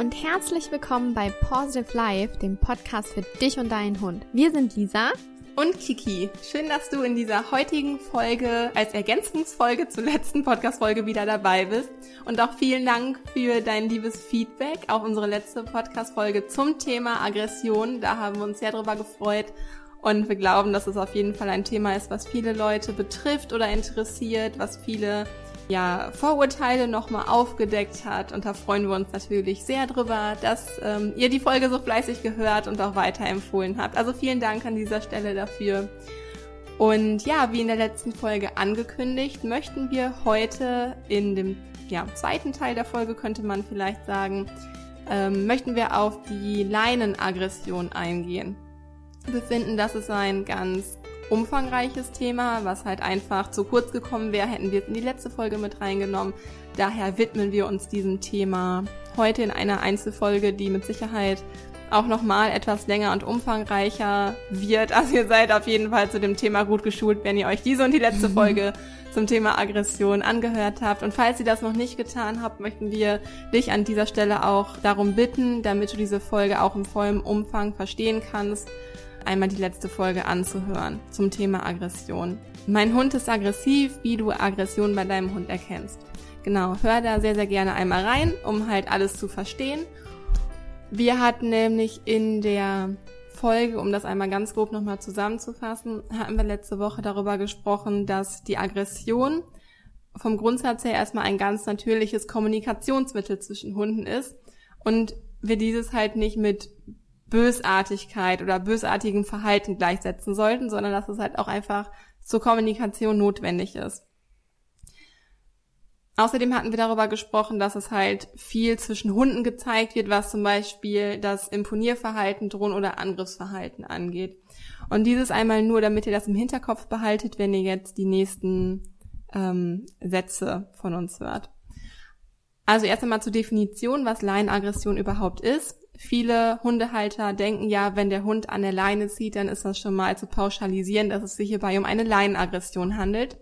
und herzlich willkommen bei Positive Life, dem Podcast für dich und deinen Hund. Wir sind Lisa und Kiki. Schön, dass du in dieser heutigen Folge als Ergänzungsfolge zur letzten Podcast-Folge wieder dabei bist. Und auch vielen Dank für dein liebes Feedback auf unsere letzte Podcast-Folge zum Thema Aggression. Da haben wir uns sehr drüber gefreut. Und wir glauben, dass es auf jeden Fall ein Thema ist, was viele Leute betrifft oder interessiert, was viele ja, Vorurteile nochmal aufgedeckt hat. Und da freuen wir uns natürlich sehr drüber, dass ähm, ihr die Folge so fleißig gehört und auch weiterempfohlen habt. Also vielen Dank an dieser Stelle dafür. Und ja, wie in der letzten Folge angekündigt, möchten wir heute in dem ja, zweiten Teil der Folge, könnte man vielleicht sagen, ähm, möchten wir auf die Leinenaggression eingehen. Wir finden, das ist ein ganz umfangreiches Thema, was halt einfach zu kurz gekommen wäre, hätten wir es in die letzte Folge mit reingenommen. Daher widmen wir uns diesem Thema heute in einer Einzelfolge, die mit Sicherheit auch nochmal etwas länger und umfangreicher wird. Also ihr seid auf jeden Fall zu dem Thema gut geschult, wenn ihr euch diese und die letzte Folge zum Thema Aggression angehört habt. Und falls ihr das noch nicht getan habt, möchten wir dich an dieser Stelle auch darum bitten, damit du diese Folge auch im vollen Umfang verstehen kannst, einmal die letzte Folge anzuhören zum Thema Aggression. Mein Hund ist aggressiv, wie du Aggression bei deinem Hund erkennst. Genau, hör da sehr, sehr gerne einmal rein, um halt alles zu verstehen. Wir hatten nämlich in der Folge, um das einmal ganz grob nochmal zusammenzufassen, hatten wir letzte Woche darüber gesprochen, dass die Aggression vom Grundsatz her erstmal ein ganz natürliches Kommunikationsmittel zwischen Hunden ist und wir dieses halt nicht mit Bösartigkeit oder bösartigem Verhalten gleichsetzen sollten, sondern dass es halt auch einfach zur Kommunikation notwendig ist. Außerdem hatten wir darüber gesprochen, dass es halt viel zwischen Hunden gezeigt wird, was zum Beispiel das Imponierverhalten, Drohen oder Angriffsverhalten angeht. Und dieses einmal nur, damit ihr das im Hinterkopf behaltet, wenn ihr jetzt die nächsten ähm, Sätze von uns hört. Also erst einmal zur Definition, was Laienaggression überhaupt ist. Viele Hundehalter denken ja, wenn der Hund an der Leine zieht, dann ist das schon mal zu pauschalisieren, dass es sich hierbei um eine Leinenaggression handelt.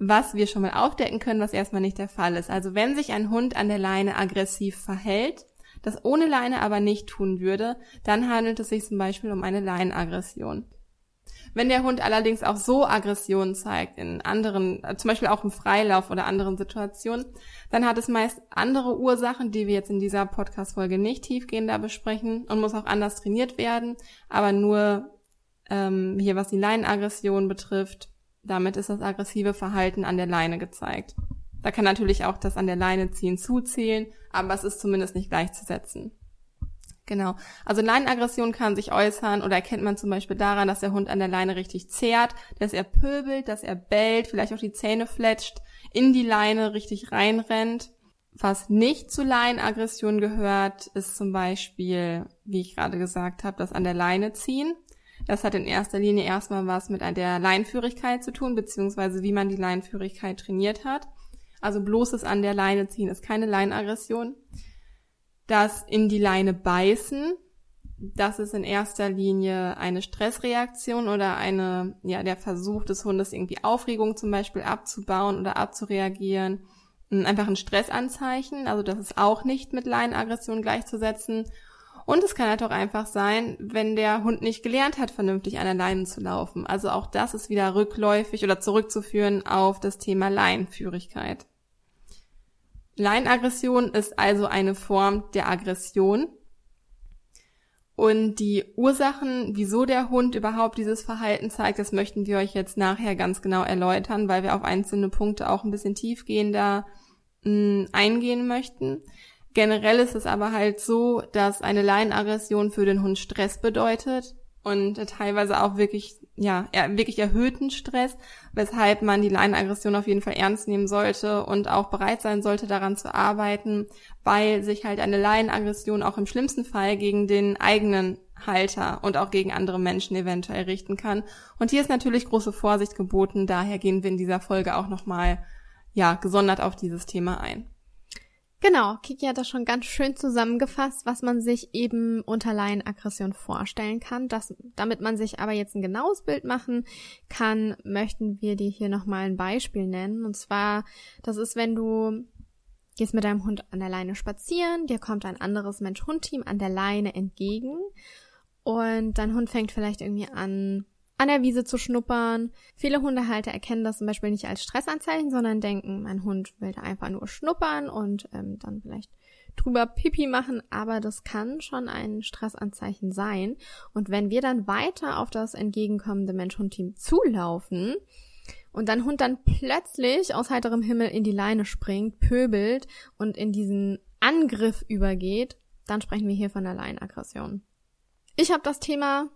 Was wir schon mal aufdecken können, was erstmal nicht der Fall ist. Also wenn sich ein Hund an der Leine aggressiv verhält, das ohne Leine aber nicht tun würde, dann handelt es sich zum Beispiel um eine Leinenaggression. Wenn der Hund allerdings auch so Aggressionen zeigt, in anderen, äh, zum Beispiel auch im Freilauf oder anderen Situationen, dann hat es meist andere Ursachen, die wir jetzt in dieser Podcast-Folge nicht tiefgehender besprechen und muss auch anders trainiert werden. Aber nur ähm, hier, was die Leinenaggression betrifft, damit ist das aggressive Verhalten an der Leine gezeigt. Da kann natürlich auch das an der Leine ziehen zuzählen, aber es ist zumindest nicht gleichzusetzen. Genau. Also Leinenaggression kann sich äußern oder erkennt man zum Beispiel daran, dass der Hund an der Leine richtig zehrt, dass er pöbelt, dass er bellt, vielleicht auch die Zähne fletscht, in die Leine richtig reinrennt. Was nicht zu Leinenaggression gehört, ist zum Beispiel, wie ich gerade gesagt habe, das an der Leine ziehen. Das hat in erster Linie erstmal was mit der Leinführigkeit zu tun, beziehungsweise wie man die Leinführigkeit trainiert hat. Also bloßes an der Leine ziehen ist keine Leinenaggression das in die Leine beißen, das ist in erster Linie eine Stressreaktion oder eine, ja, der Versuch des Hundes irgendwie Aufregung zum Beispiel abzubauen oder abzureagieren. Einfach ein Stressanzeichen, also das ist auch nicht mit Leinenaggression gleichzusetzen. Und es kann halt auch einfach sein, wenn der Hund nicht gelernt hat, vernünftig an der Leine zu laufen. Also auch das ist wieder rückläufig oder zurückzuführen auf das Thema Leinenführigkeit. Leinenaggression ist also eine Form der Aggression. Und die Ursachen, wieso der Hund überhaupt dieses Verhalten zeigt, das möchten wir euch jetzt nachher ganz genau erläutern, weil wir auf einzelne Punkte auch ein bisschen tiefgehender mh, hm, eingehen möchten. Generell ist es aber halt so, dass eine Leinenaggression für den Hund Stress bedeutet und teilweise auch wirklich, ja, wirklich erhöhten Stress, weshalb man die Leinenaggression auf jeden Fall ernst nehmen sollte und auch bereit sein sollte, daran zu arbeiten, weil sich halt eine Leinenaggression auch im schlimmsten Fall gegen den eigenen Halter und auch gegen andere Menschen eventuell richten kann. Und hier ist natürlich große Vorsicht geboten, daher gehen wir in dieser Folge auch nochmal, ja, gesondert auf dieses Thema ein. Genau, Kiki hat das schon ganz schön zusammengefasst, was man sich eben unter Laienaggression vorstellen kann. Das, damit man sich aber jetzt ein genaues Bild machen kann, möchten wir dir hier nochmal ein Beispiel nennen. Und zwar, das ist, wenn du gehst mit deinem Hund an der Leine spazieren, dir kommt ein anderes Mensch-Hund-Team an der Leine entgegen und dein Hund fängt vielleicht irgendwie an, an der Wiese zu schnuppern. Viele Hundehalter erkennen das zum Beispiel nicht als Stressanzeichen, sondern denken, mein Hund will da einfach nur schnuppern und ähm, dann vielleicht drüber Pipi machen, aber das kann schon ein Stressanzeichen sein. Und wenn wir dann weiter auf das entgegenkommende Mensch-Hund-Team zulaufen, und dein Hund dann plötzlich aus heiterem Himmel in die Leine springt, pöbelt und in diesen Angriff übergeht, dann sprechen wir hier von der Leinenaggression. Ich habe das Thema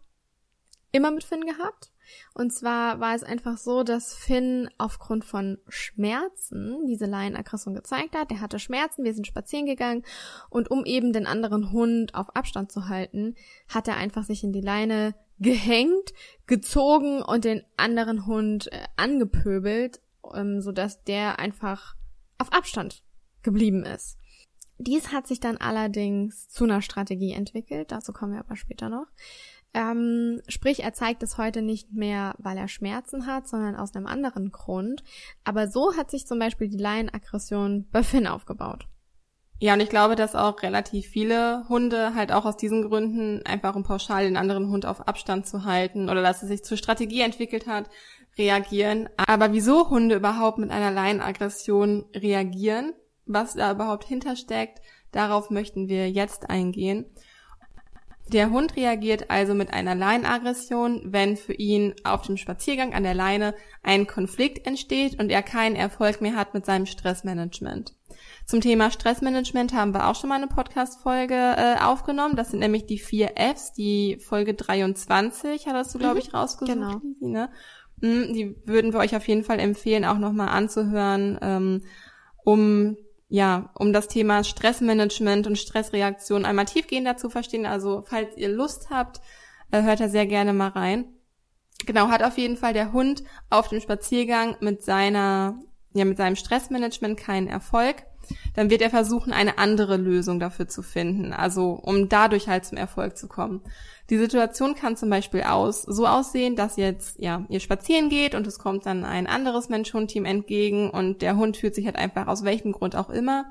immer mit Finn gehabt. Und zwar war es einfach so, dass Finn aufgrund von Schmerzen diese Laienaggression gezeigt hat. Er hatte Schmerzen, wir sind spazieren gegangen und um eben den anderen Hund auf Abstand zu halten, hat er einfach sich in die Leine gehängt, gezogen und den anderen Hund äh, angepöbelt, ähm, sodass der einfach auf Abstand geblieben ist. Dies hat sich dann allerdings zu einer Strategie entwickelt, dazu kommen wir aber später noch. Ähm, sprich, er zeigt es heute nicht mehr, weil er Schmerzen hat, sondern aus einem anderen Grund. Aber so hat sich zum Beispiel die Laienaggression bei Finn aufgebaut. Ja, und ich glaube, dass auch relativ viele Hunde halt auch aus diesen Gründen einfach um pauschal den anderen Hund auf Abstand zu halten oder dass es sich zur Strategie entwickelt hat, reagieren. Aber wieso Hunde überhaupt mit einer Laienaggression reagieren, was da überhaupt hintersteckt, darauf möchten wir jetzt eingehen. Der Hund reagiert also mit einer Leinenaggression, wenn für ihn auf dem Spaziergang an der Leine ein Konflikt entsteht und er keinen Erfolg mehr hat mit seinem Stressmanagement. Zum Thema Stressmanagement haben wir auch schon mal eine Podcast-Folge äh, aufgenommen. Das sind nämlich die vier Fs, die Folge 23 hattest du, glaube mhm. ich, rausgesucht. Genau. Ne? Mhm, die würden wir euch auf jeden Fall empfehlen, auch nochmal anzuhören, ähm, um ja, um das Thema Stressmanagement und Stressreaktion einmal tiefgehender zu verstehen. Also falls ihr Lust habt, äh, hört da sehr gerne mal rein. Genau, hat auf jeden Fall der Hund auf dem Spaziergang mit seiner, ja, mit seinem Stressmanagement keinen Erfolg. Dann wird er versuchen, eine andere Lösung dafür zu finden. Also, um dadurch halt zum Erfolg zu kommen. Die Situation kann zum Beispiel aus, so aussehen, dass jetzt, ja, ihr spazieren geht und es kommt dann ein anderes Mensch-Hund-Team entgegen und der Hund fühlt sich halt einfach aus welchem Grund auch immer,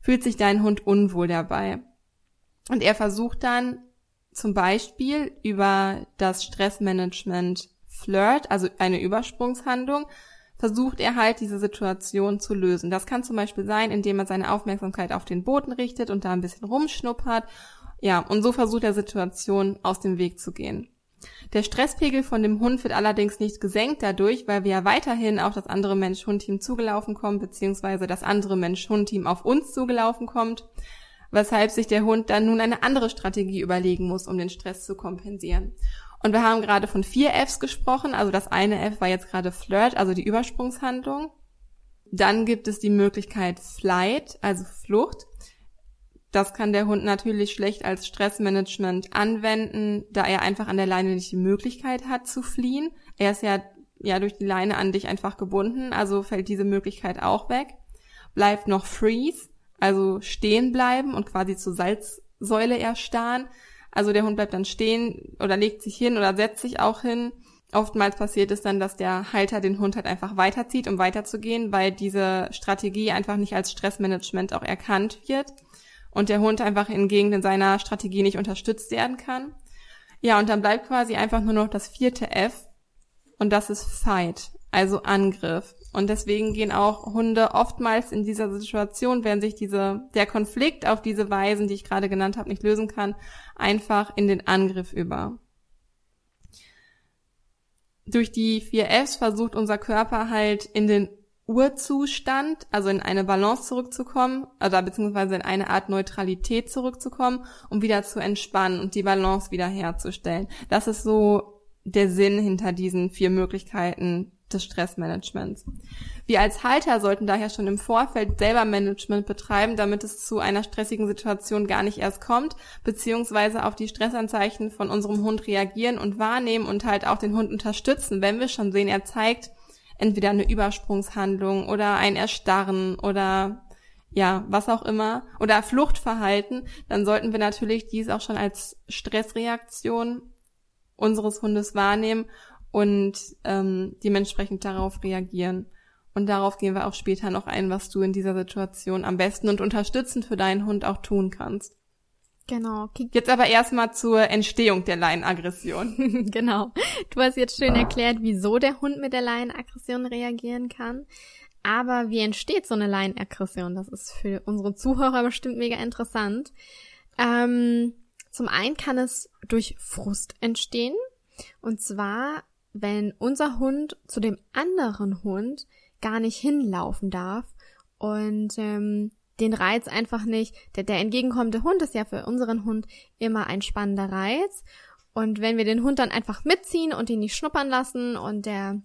fühlt sich dein Hund unwohl dabei. Und er versucht dann zum Beispiel über das Stressmanagement Flirt, also eine Übersprungshandlung, versucht er halt diese Situation zu lösen. Das kann zum Beispiel sein, indem er seine Aufmerksamkeit auf den Boden richtet und da ein bisschen rumschnuppert ja, und so versucht er Situation aus dem Weg zu gehen. Der Stresspegel von dem Hund wird allerdings nicht gesenkt dadurch, weil wir ja weiterhin auf das andere Mensch-Hund-Team zugelaufen kommen, beziehungsweise das andere Mensch-Hund-Team auf uns zugelaufen kommt, weshalb sich der Hund dann nun eine andere Strategie überlegen muss, um den Stress zu kompensieren. Und wir haben gerade von vier Fs gesprochen, also das eine F war jetzt gerade Flirt, also die Übersprungshandlung. Dann gibt es die Möglichkeit Flight, also Flucht. Das kann der Hund natürlich schlecht als Stressmanagement anwenden, da er einfach an der Leine nicht die Möglichkeit hat zu fliehen. Er ist ja, ja durch die Leine an dich einfach gebunden, also fällt diese Möglichkeit auch weg. Bleibt noch Freeze, also stehen bleiben und quasi zur Salzsäule erstarren. Also der Hund bleibt dann stehen oder legt sich hin oder setzt sich auch hin. Oftmals passiert es dann, dass der Halter den Hund halt einfach weiterzieht, um weiterzugehen, weil diese Strategie einfach nicht als Stressmanagement auch erkannt wird und der Hund einfach in Gegenden seiner Strategie nicht unterstützt werden kann. Ja, und dann bleibt quasi einfach nur noch das vierte F und das ist Fight, also Angriff. Und deswegen gehen auch Hunde oftmals in dieser Situation, wenn sich diese, der Konflikt auf diese Weisen, die ich gerade genannt habe, nicht lösen kann, einfach in den Angriff über. Durch die vier Fs versucht unser Körper halt in den Urzustand, also in eine Balance zurückzukommen, oder beziehungsweise in eine Art Neutralität zurückzukommen, um wieder zu entspannen und die Balance wieder herzustellen. Das ist so der Sinn hinter diesen vier Möglichkeiten des Stressmanagements. Wir als Halter sollten daher schon im Vorfeld selber Management betreiben, damit es zu einer stressigen Situation gar nicht erst kommt, beziehungsweise auf die Stressanzeichen von unserem Hund reagieren und wahrnehmen und halt auch den Hund unterstützen, wenn wir schon sehen, er zeigt entweder eine Übersprungshandlung oder ein Erstarren oder ja, was auch immer, oder Fluchtverhalten, dann sollten wir natürlich dies auch schon als Stressreaktion unseres Hundes wahrnehmen und ähm, dementsprechend darauf reagieren. Und darauf gehen wir auch später noch ein, was du in dieser Situation am besten und unterstützend für deinen Hund auch tun kannst. Genau. Jetzt aber erstmal zur Entstehung der Leinenaggression. genau. Du hast jetzt schön erklärt, wieso der Hund mit der Leinenaggression reagieren kann. Aber wie entsteht so eine Leinenaggression? Das ist für unsere Zuhörer bestimmt mega interessant. Ähm, zum einen kann es durch Frust entstehen. Und zwar, wenn unser Hund zu dem anderen Hund gar nicht hinlaufen darf und ähm, den Reiz einfach nicht, der, der entgegenkommende Hund ist ja für unseren Hund immer ein spannender Reiz. Und wenn wir den Hund dann einfach mitziehen und ihn nicht schnuppern lassen und der,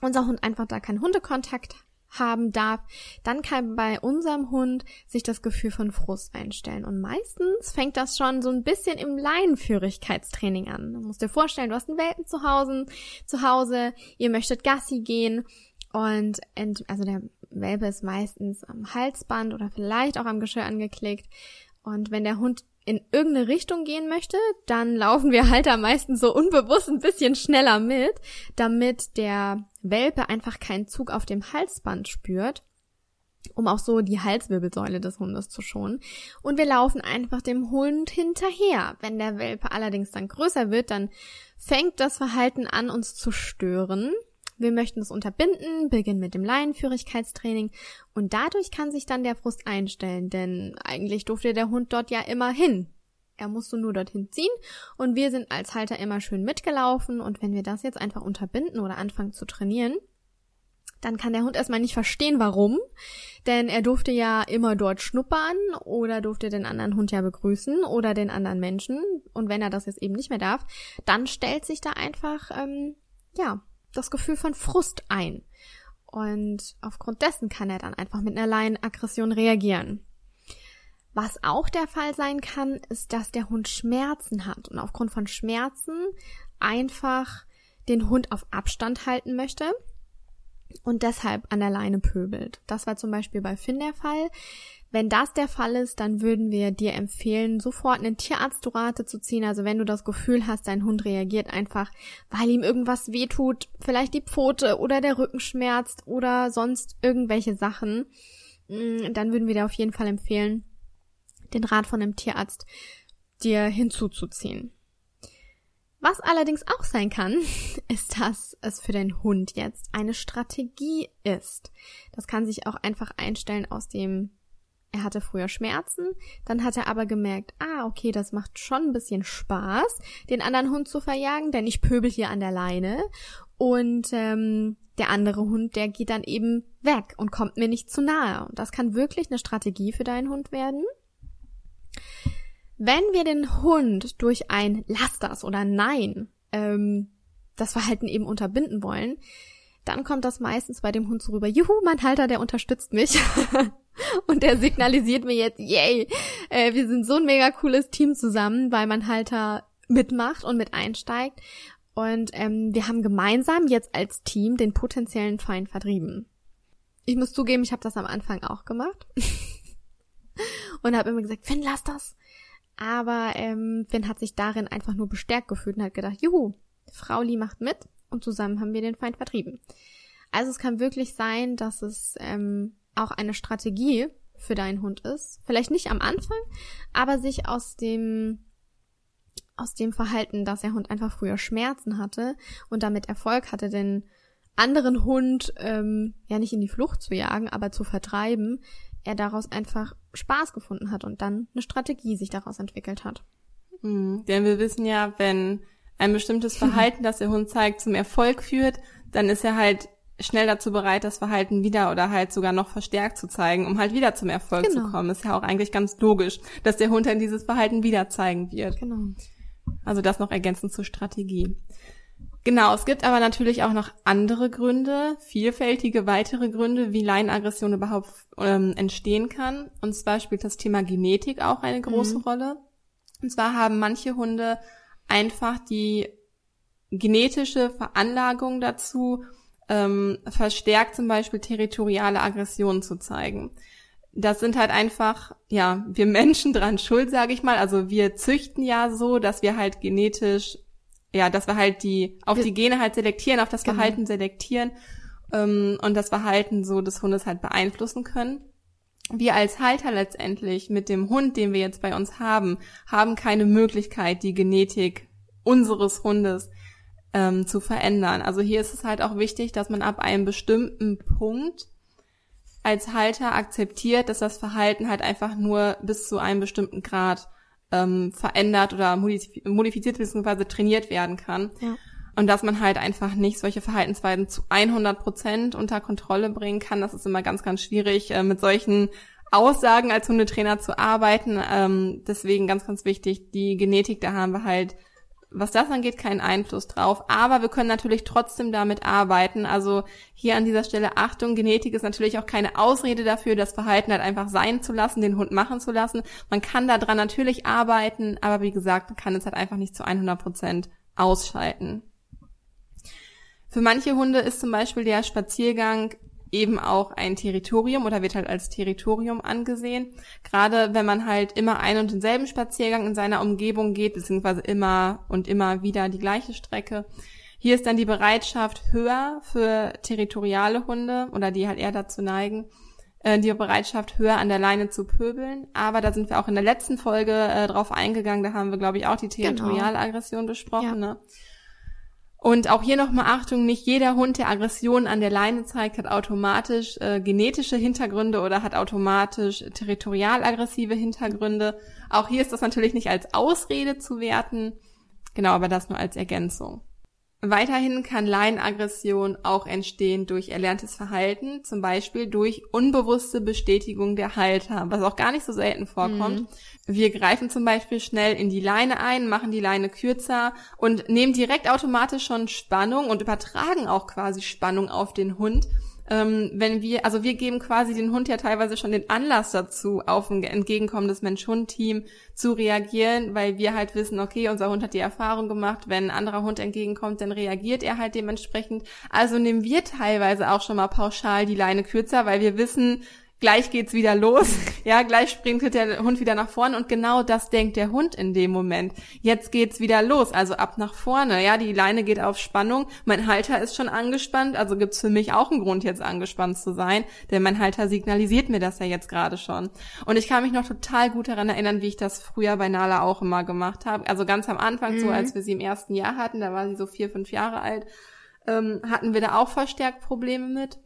unser Hund einfach da keinen Hundekontakt haben darf, dann kann bei unserem Hund sich das Gefühl von Frust einstellen. Und meistens fängt das schon so ein bisschen im Leinenführigkeitstraining an. Du musst dir vorstellen, du hast einen Welpen zu Hause, zu Hause, ihr möchtet Gassi gehen und ent, also der Welpe ist meistens am Halsband oder vielleicht auch am Geschirr angeklickt. Und wenn der Hund in irgendeine Richtung gehen möchte, dann laufen wir halt am meisten so unbewusst ein bisschen schneller mit, damit der Welpe einfach keinen Zug auf dem Halsband spürt, um auch so die Halswirbelsäule des Hundes zu schonen. Und wir laufen einfach dem Hund hinterher. Wenn der Welpe allerdings dann größer wird, dann fängt das Verhalten an, uns zu stören. Wir möchten es unterbinden, beginnen mit dem Leinenführigkeitstraining und dadurch kann sich dann der Frust einstellen, denn eigentlich durfte der Hund dort ja immer hin. Er musste nur dorthin ziehen und wir sind als Halter immer schön mitgelaufen und wenn wir das jetzt einfach unterbinden oder anfangen zu trainieren, dann kann der Hund erstmal nicht verstehen, warum, denn er durfte ja immer dort schnuppern oder durfte den anderen Hund ja begrüßen oder den anderen Menschen und wenn er das jetzt eben nicht mehr darf, dann stellt sich da einfach, ähm, ja, das Gefühl von Frust ein. Und aufgrund dessen kann er dann einfach mit einer Laienaggression reagieren. Was auch der Fall sein kann, ist, dass der Hund Schmerzen hat und aufgrund von Schmerzen einfach den Hund auf Abstand halten möchte und deshalb an der Leine pöbelt. Das war zum Beispiel bei Finn der Fall. Wenn das der Fall ist, dann würden wir dir empfehlen, sofort einen Tierarztrate zu ziehen. Also wenn du das Gefühl hast, dein Hund reagiert einfach, weil ihm irgendwas wehtut, vielleicht die Pfote oder der Rücken schmerzt oder sonst irgendwelche Sachen, mm, dann würden wir dir auf jeden Fall empfehlen, den Rat von einem Tierarzt dir hinzuzuziehen. Was allerdings auch sein kann, ist, dass es für den Hund jetzt eine Strategie ist. Das kann sich auch einfach einstellen aus dem er hatte früher Schmerzen, dann hat er aber gemerkt, ah, okay, das macht schon ein bisschen Spaß, den anderen Hund zu verjagen, denn ich pöbel hier an der Leine. Und ähm, der andere Hund, der geht dann eben weg und kommt mir nicht zu nahe. Und das kann wirklich eine Strategie für deinen Hund werden. Wenn wir den Hund durch ein Lass das oder Nein ähm, das Verhalten eben unterbinden wollen, dann kommt das meistens bei dem Hund so rüber, juhu, mein Halter, der unterstützt mich. und der signalisiert mir jetzt, yay, äh, wir sind so ein mega cooles Team zusammen, weil mein Halter mitmacht und mit einsteigt. Und ähm, wir haben gemeinsam jetzt als Team den potenziellen Feind vertrieben. Ich muss zugeben, ich habe das am Anfang auch gemacht. und habe immer gesagt, Finn, lass das. Aber ähm, Finn hat sich darin einfach nur bestärkt gefühlt und hat gedacht, juhu, Frauli macht mit und zusammen haben wir den Feind vertrieben. Also es kann wirklich sein, dass es ähm, auch eine Strategie für deinen Hund ist. Vielleicht nicht am Anfang, aber sich aus dem aus dem Verhalten, dass der Hund einfach früher Schmerzen hatte und damit Erfolg hatte, den anderen Hund ähm, ja nicht in die Flucht zu jagen, aber zu vertreiben, er daraus einfach Spaß gefunden hat und dann eine Strategie sich daraus entwickelt hat. Mhm, denn wir wissen ja, wenn ein bestimmtes Verhalten, das der Hund zeigt, zum Erfolg führt, dann ist er halt schnell dazu bereit, das Verhalten wieder oder halt sogar noch verstärkt zu zeigen, um halt wieder zum Erfolg genau. zu kommen. Ist ja auch eigentlich ganz logisch, dass der Hund dann dieses Verhalten wieder zeigen wird. Genau. Also das noch ergänzend zur Strategie. Genau, es gibt aber natürlich auch noch andere Gründe, vielfältige weitere Gründe, wie Leinenaggression überhaupt ähm, entstehen kann. Und zwar spielt das Thema Genetik auch eine große mhm. Rolle. Und zwar haben manche Hunde einfach die genetische Veranlagung dazu, ähm, verstärkt zum Beispiel territoriale Aggressionen zu zeigen. Das sind halt einfach, ja, wir Menschen dran schuld, sage ich mal. Also wir züchten ja so, dass wir halt genetisch, ja, dass wir halt die auf die Gene halt selektieren, auf das genau. Verhalten selektieren. ähm, und das Verhalten so des Hundes halt beeinflussen können. Wir als Halter letztendlich mit dem Hund, den wir jetzt bei uns haben, haben keine Möglichkeit, die Genetik unseres Hundes ähm, zu verändern. Also hier ist es halt auch wichtig, dass man ab einem bestimmten Punkt als Halter akzeptiert, dass das Verhalten halt einfach nur bis zu einem bestimmten Grad ähm, verändert oder modifiziert bzw. trainiert werden kann. Ja. Und dass man halt einfach nicht solche Verhaltensweisen zu 100 Prozent unter Kontrolle bringen kann. Das ist immer ganz, ganz schwierig, äh, mit solchen Aussagen als Hundetrainer zu arbeiten. Ähm, deswegen ganz, ganz wichtig, die Genetik, da haben wir halt was das angeht, keinen Einfluss drauf. Aber wir können natürlich trotzdem damit arbeiten. Also hier an dieser Stelle Achtung, Genetik ist natürlich auch keine Ausrede dafür, das Verhalten halt einfach sein zu lassen, den Hund machen zu lassen. Man kann daran natürlich arbeiten, aber wie gesagt, man kann es halt einfach nicht zu 100 Prozent ausschalten. Für manche Hunde ist zum Beispiel der Spaziergang eben auch ein Territorium oder wird halt als Territorium angesehen. Gerade wenn man halt immer einen und denselben Spaziergang in seiner Umgebung geht, beziehungsweise immer und immer wieder die gleiche Strecke. Hier ist dann die Bereitschaft höher für territoriale Hunde oder die halt eher dazu neigen, äh, die Bereitschaft höher an der Leine zu pöbeln. Aber da sind wir auch in der letzten Folge äh, drauf eingegangen. Da haben wir, glaube ich, auch die genau. Territorialaggression genau. besprochen. Ja. Ne? Und auch hier nochmal Achtung, nicht jeder Hund, der Aggression an der Leine zeigt, hat automatisch äh, genetische Hintergründe oder hat automatisch territorial aggressive Hintergründe. Auch hier ist das natürlich nicht als Ausrede zu werten. Genau, aber das nur als Ergänzung. Weiterhin kann Leinenaggression auch entstehen durch erlerntes Verhalten, zum Beispiel durch unbewusste Bestätigung der Halter, was auch gar nicht so selten vorkommt. Mhm. Wir greifen zum Beispiel schnell in die Leine ein, machen die Leine kürzer und nehmen direkt automatisch schon Spannung und übertragen auch quasi Spannung auf den Hund ähm, wenn wir, also wir geben quasi den Hund ja teilweise schon den Anlass dazu, auf ein entgegenkommendes Mensch-Hund-Team zu reagieren, weil wir halt wissen, okay, unser Hund hat die Erfahrung gemacht, wenn ein anderer Hund entgegenkommt, dann reagiert er halt dementsprechend. Also nehmen wir teilweise auch schon mal pauschal die Leine kürzer, weil wir wissen, gleich geht's wieder los. Ja, gleich springt der Hund wieder nach vorne und genau das denkt der Hund in dem Moment. Jetzt geht's wieder los, also ab nach vorne. Ja, die Leine geht auf Spannung. Mein Halter ist schon angespannt, also gibt's für mich auch einen Grund, jetzt angespannt zu sein, denn mein Halter signalisiert mir das ja jetzt gerade schon. Und ich kann mich noch total gut daran erinnern, wie ich das früher bei Nala auch immer gemacht habe. Also ganz am Anfang, mhm. so als wir sie im ersten Jahr hatten, da war sie so vier, fünf Jahre alt, ähm, hatten wir da auch verstärkt Probleme mit.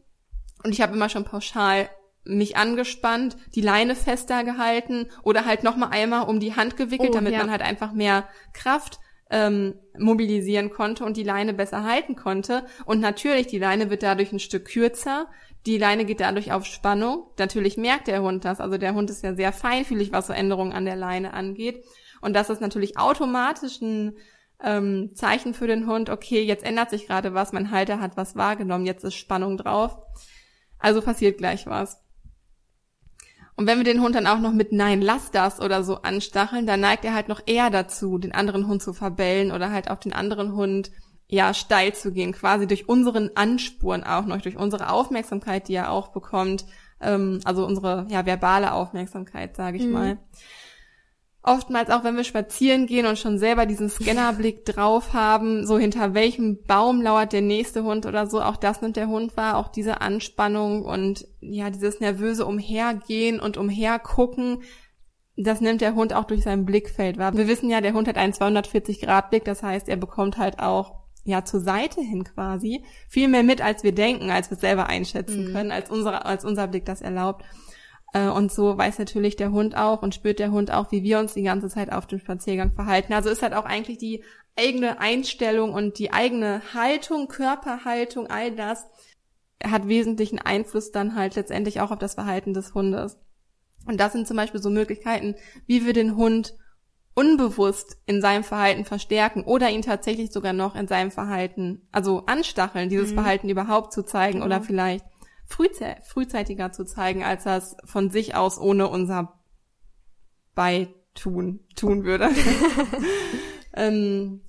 Und ich habe immer schon pauschal mich angespannt, die Leine fester gehalten oder halt nochmal einmal um die Hand gewickelt, oh, damit ja. man halt einfach mehr Kraft ähm, mobilisieren konnte und die Leine besser halten konnte. Und natürlich, die Leine wird dadurch ein Stück kürzer. Die Leine geht dadurch auf Spannung. Natürlich merkt der Hund das. Also der Hund ist ja sehr feinfühlig, was so Änderungen an der Leine angeht. Und das ist natürlich automatisch ein ähm, Zeichen für den Hund, okay, jetzt ändert sich gerade was, mein Halter hat was wahrgenommen, jetzt ist Spannung drauf. Also passiert gleich was. Und wenn wir den Hund dann auch noch mit Nein, lass das oder so anstacheln, dann neigt er halt noch eher dazu, den anderen Hund zu verbellen oder halt auf den anderen Hund ja steil zu gehen, quasi durch unseren Anspuren auch noch, durch unsere Aufmerksamkeit, die er auch bekommt, ähm, also unsere ja verbale Aufmerksamkeit, sage ich mhm. mal oftmals auch, wenn wir spazieren gehen und schon selber diesen Scannerblick drauf haben, so hinter welchem Baum lauert der nächste Hund oder so, auch das nimmt der Hund wahr, auch diese Anspannung und ja, dieses nervöse Umhergehen und Umhergucken, das nimmt der Hund auch durch sein Blickfeld wahr. Wir wissen ja, der Hund hat einen 240 Grad Blick, das heißt, er bekommt halt auch ja zur Seite hin quasi viel mehr mit, als wir denken, als wir selber einschätzen mhm. können, als unser, als unser Blick das erlaubt. Äh, und so weiß natürlich der Hund auch und spürt der Hund auch, wie wir uns die ganze Zeit auf dem Spaziergang verhalten. Also ist halt auch eigentlich die eigene Einstellung und die eigene Haltung, Körperhaltung, all das hat wesentlichen Einfluss dann halt letztendlich auch auf das Verhalten des Hundes. Und das sind zum Beispiel so Möglichkeiten, wie wir den Hund unbewusst in seinem Verhalten verstärken oder ihn tatsächlich sogar noch in seinem Verhalten, also anstacheln, dieses mhm. Verhalten überhaupt zu zeigen genau. oder vielleicht frühzeitiger zu zeigen, als das von sich aus ohne unser Beitun tun würde. ähm,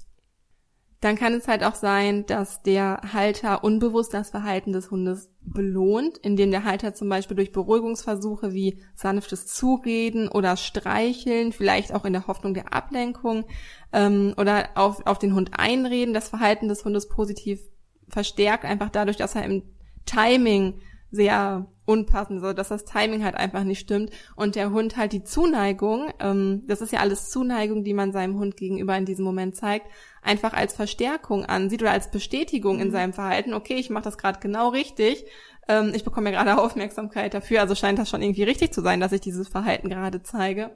dann kann es halt auch sein, dass der Halter unbewusst das Verhalten des Hundes belohnt, indem der Halter zum Beispiel durch Beruhigungsversuche wie sanftes Zureden oder Streicheln, vielleicht auch in der Hoffnung der Ablenkung ähm, oder auf, auf den Hund einreden, das Verhalten des Hundes positiv verstärkt, einfach dadurch, dass er im Timing sehr unpassend, so dass das Timing halt einfach nicht stimmt und der Hund halt die Zuneigung, ähm, das ist ja alles Zuneigung, die man seinem Hund gegenüber in diesem Moment zeigt, einfach als Verstärkung ansieht oder als Bestätigung mhm. in seinem Verhalten. Okay, ich mache das gerade genau richtig. Ähm, ich bekomme ja gerade Aufmerksamkeit dafür, also scheint das schon irgendwie richtig zu sein, dass ich dieses Verhalten gerade zeige.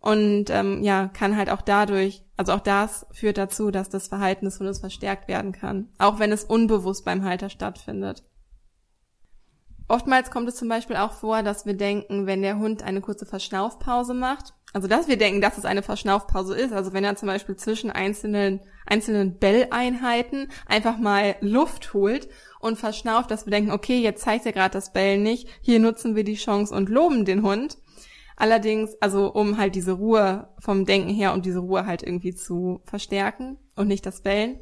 Und ähm, ja, kann halt auch dadurch, also auch das führt dazu, dass das Verhalten des Hundes verstärkt werden kann, auch wenn es unbewusst beim Halter stattfindet. Oftmals kommt es zum Beispiel auch vor, dass wir denken, wenn der Hund eine kurze Verschnaufpause macht, also dass wir denken, dass es eine Verschnaufpause ist, also wenn er zum Beispiel zwischen einzelnen, einzelnen Belleinheiten einfach mal Luft holt und verschnauft, dass wir denken, okay, jetzt zeigt er gerade das Bellen nicht, hier nutzen wir die Chance und loben den Hund. Allerdings, also um halt diese Ruhe vom Denken her und diese Ruhe halt irgendwie zu verstärken und nicht das Bellen.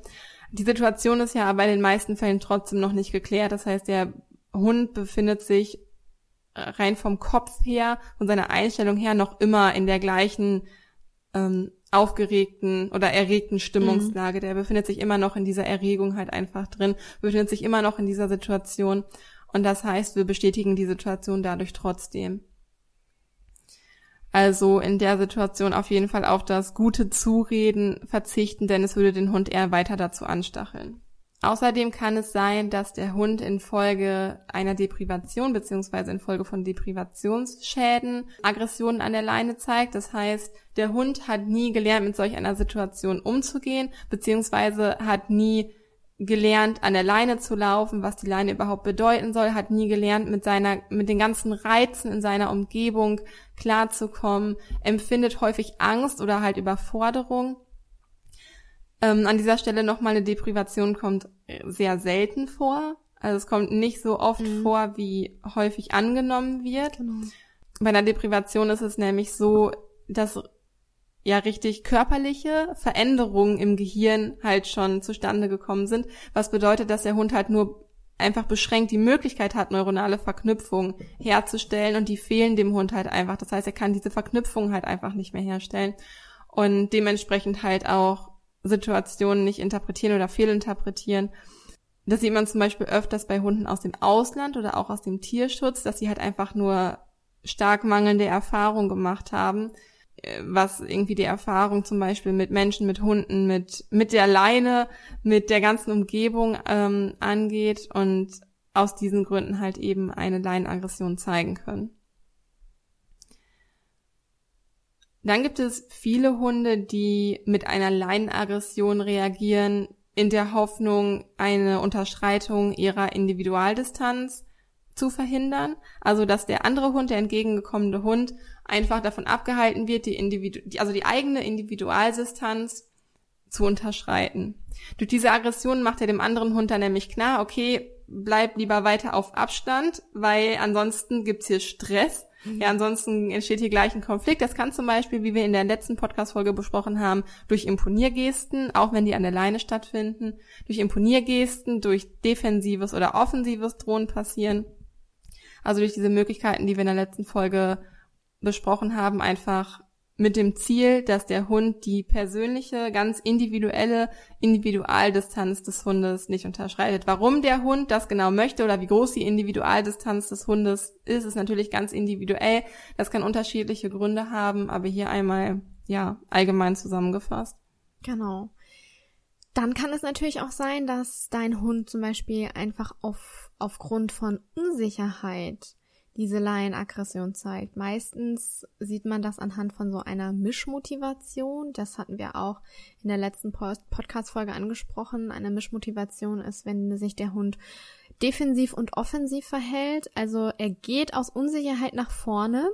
Die Situation ist ja aber in den meisten Fällen trotzdem noch nicht geklärt. Das heißt, der Hund befindet sich äh, rein vom Kopf her, von seiner Einstellung her noch immer in der gleichen ähm, aufgeregten oder erregten Stimmungslage. Mhm. Der befindet sich immer noch in dieser Erregung halt einfach drin, befindet sich immer noch in dieser Situation. Und das heißt, wir bestätigen die Situation dadurch trotzdem. Also in der Situation auf jeden Fall auf das gute Zureden verzichten, denn es würde den Hund eher weiter dazu anstacheln. Außerdem kann es sein, dass der Hund infolge einer Deprivation beziehungsweise infolge von Deprivationsschäden Aggressionen an der Leine zeigt. Das heißt, der Hund hat nie gelernt, mit solch einer Situation umzugehen, beziehungsweise hat nie gelernt, an der Leine zu laufen, was die Leine überhaupt bedeuten soll, hat nie gelernt, mit seiner, mit den ganzen Reizen in seiner Umgebung klarzukommen, empfindet häufig Angst oder halt Überforderung ähm, an dieser Stelle nochmal eine Deprivation kommt sehr selten vor. Also es kommt nicht so oft mhm. vor, wie häufig angenommen wird. Genau. Bei einer Deprivation ist es nämlich so, dass ja richtig körperliche Veränderungen im Gehirn halt schon zustande gekommen sind, was bedeutet, dass der Hund halt nur einfach beschränkt die Möglichkeit hat, neuronale Verknüpfungen herzustellen und die fehlen dem Hund halt einfach. Das heißt, er kann diese Verknüpfungen halt einfach nicht mehr herstellen und dementsprechend halt auch Situationen nicht interpretieren oder fehlinterpretieren. Das sieht man zum Beispiel öfters bei Hunden aus dem Ausland oder auch aus dem Tierschutz, dass sie halt einfach nur stark mangelnde Erfahrung gemacht haben, äh, was irgendwie die Erfahrung zum Beispiel mit Menschen, mit Hunden, mit, mit der Leine, mit der ganzen Umgebung ähm, angeht und aus diesen Gründen halt eben eine Leinenaggression zeigen können. Dann gibt es viele Hunde, die mit einer Leinenaggression reagieren, in der Hoffnung, eine Unterschreitung ihrer Individualdistanz zu verhindern. Also, dass der andere Hund, der entgegengekommene Hund, einfach davon abgehalten wird, die, Individu also die eigene Individualdistanz zu unterschreiten. Durch diese Aggression macht er dem anderen Hund dann nämlich klar, okay, bleib lieber weiter auf Abstand, weil ansonsten gibt's hier Stress Mhm. Ja, ansonsten entsteht hier gleich ein Konflikt. Das kann zum Beispiel, wie wir in der letzten Podcast-Folge besprochen haben, durch Imponiergesten, auch wenn die an der Leine stattfinden, durch Imponiergesten, durch defensives oder offensives Drohen passieren. Also durch diese Möglichkeiten, die wir in der letzten Folge besprochen haben, einfach mit dem Ziel, dass der Hund die persönliche, ganz individuelle Individualdistanz des Hundes nicht unterschreitet. Warum der Hund das genau möchte oder wie groß die Individualdistanz des Hundes ist, ist natürlich ganz individuell. Das kann unterschiedliche Gründe haben, aber hier einmal, ja, allgemein zusammengefasst. Genau. Dann kann es natürlich auch sein, dass dein Hund zum Beispiel einfach auf, aufgrund von Unsicherheit diese Laienaggression zeigt. Meistens sieht man das anhand von so einer Mischmotivation. Das hatten wir auch in der letzten Podcast-Folge angesprochen. Eine Mischmotivation ist, wenn sich der Hund defensiv und offensiv verhält. Also er geht aus Unsicherheit nach vorne,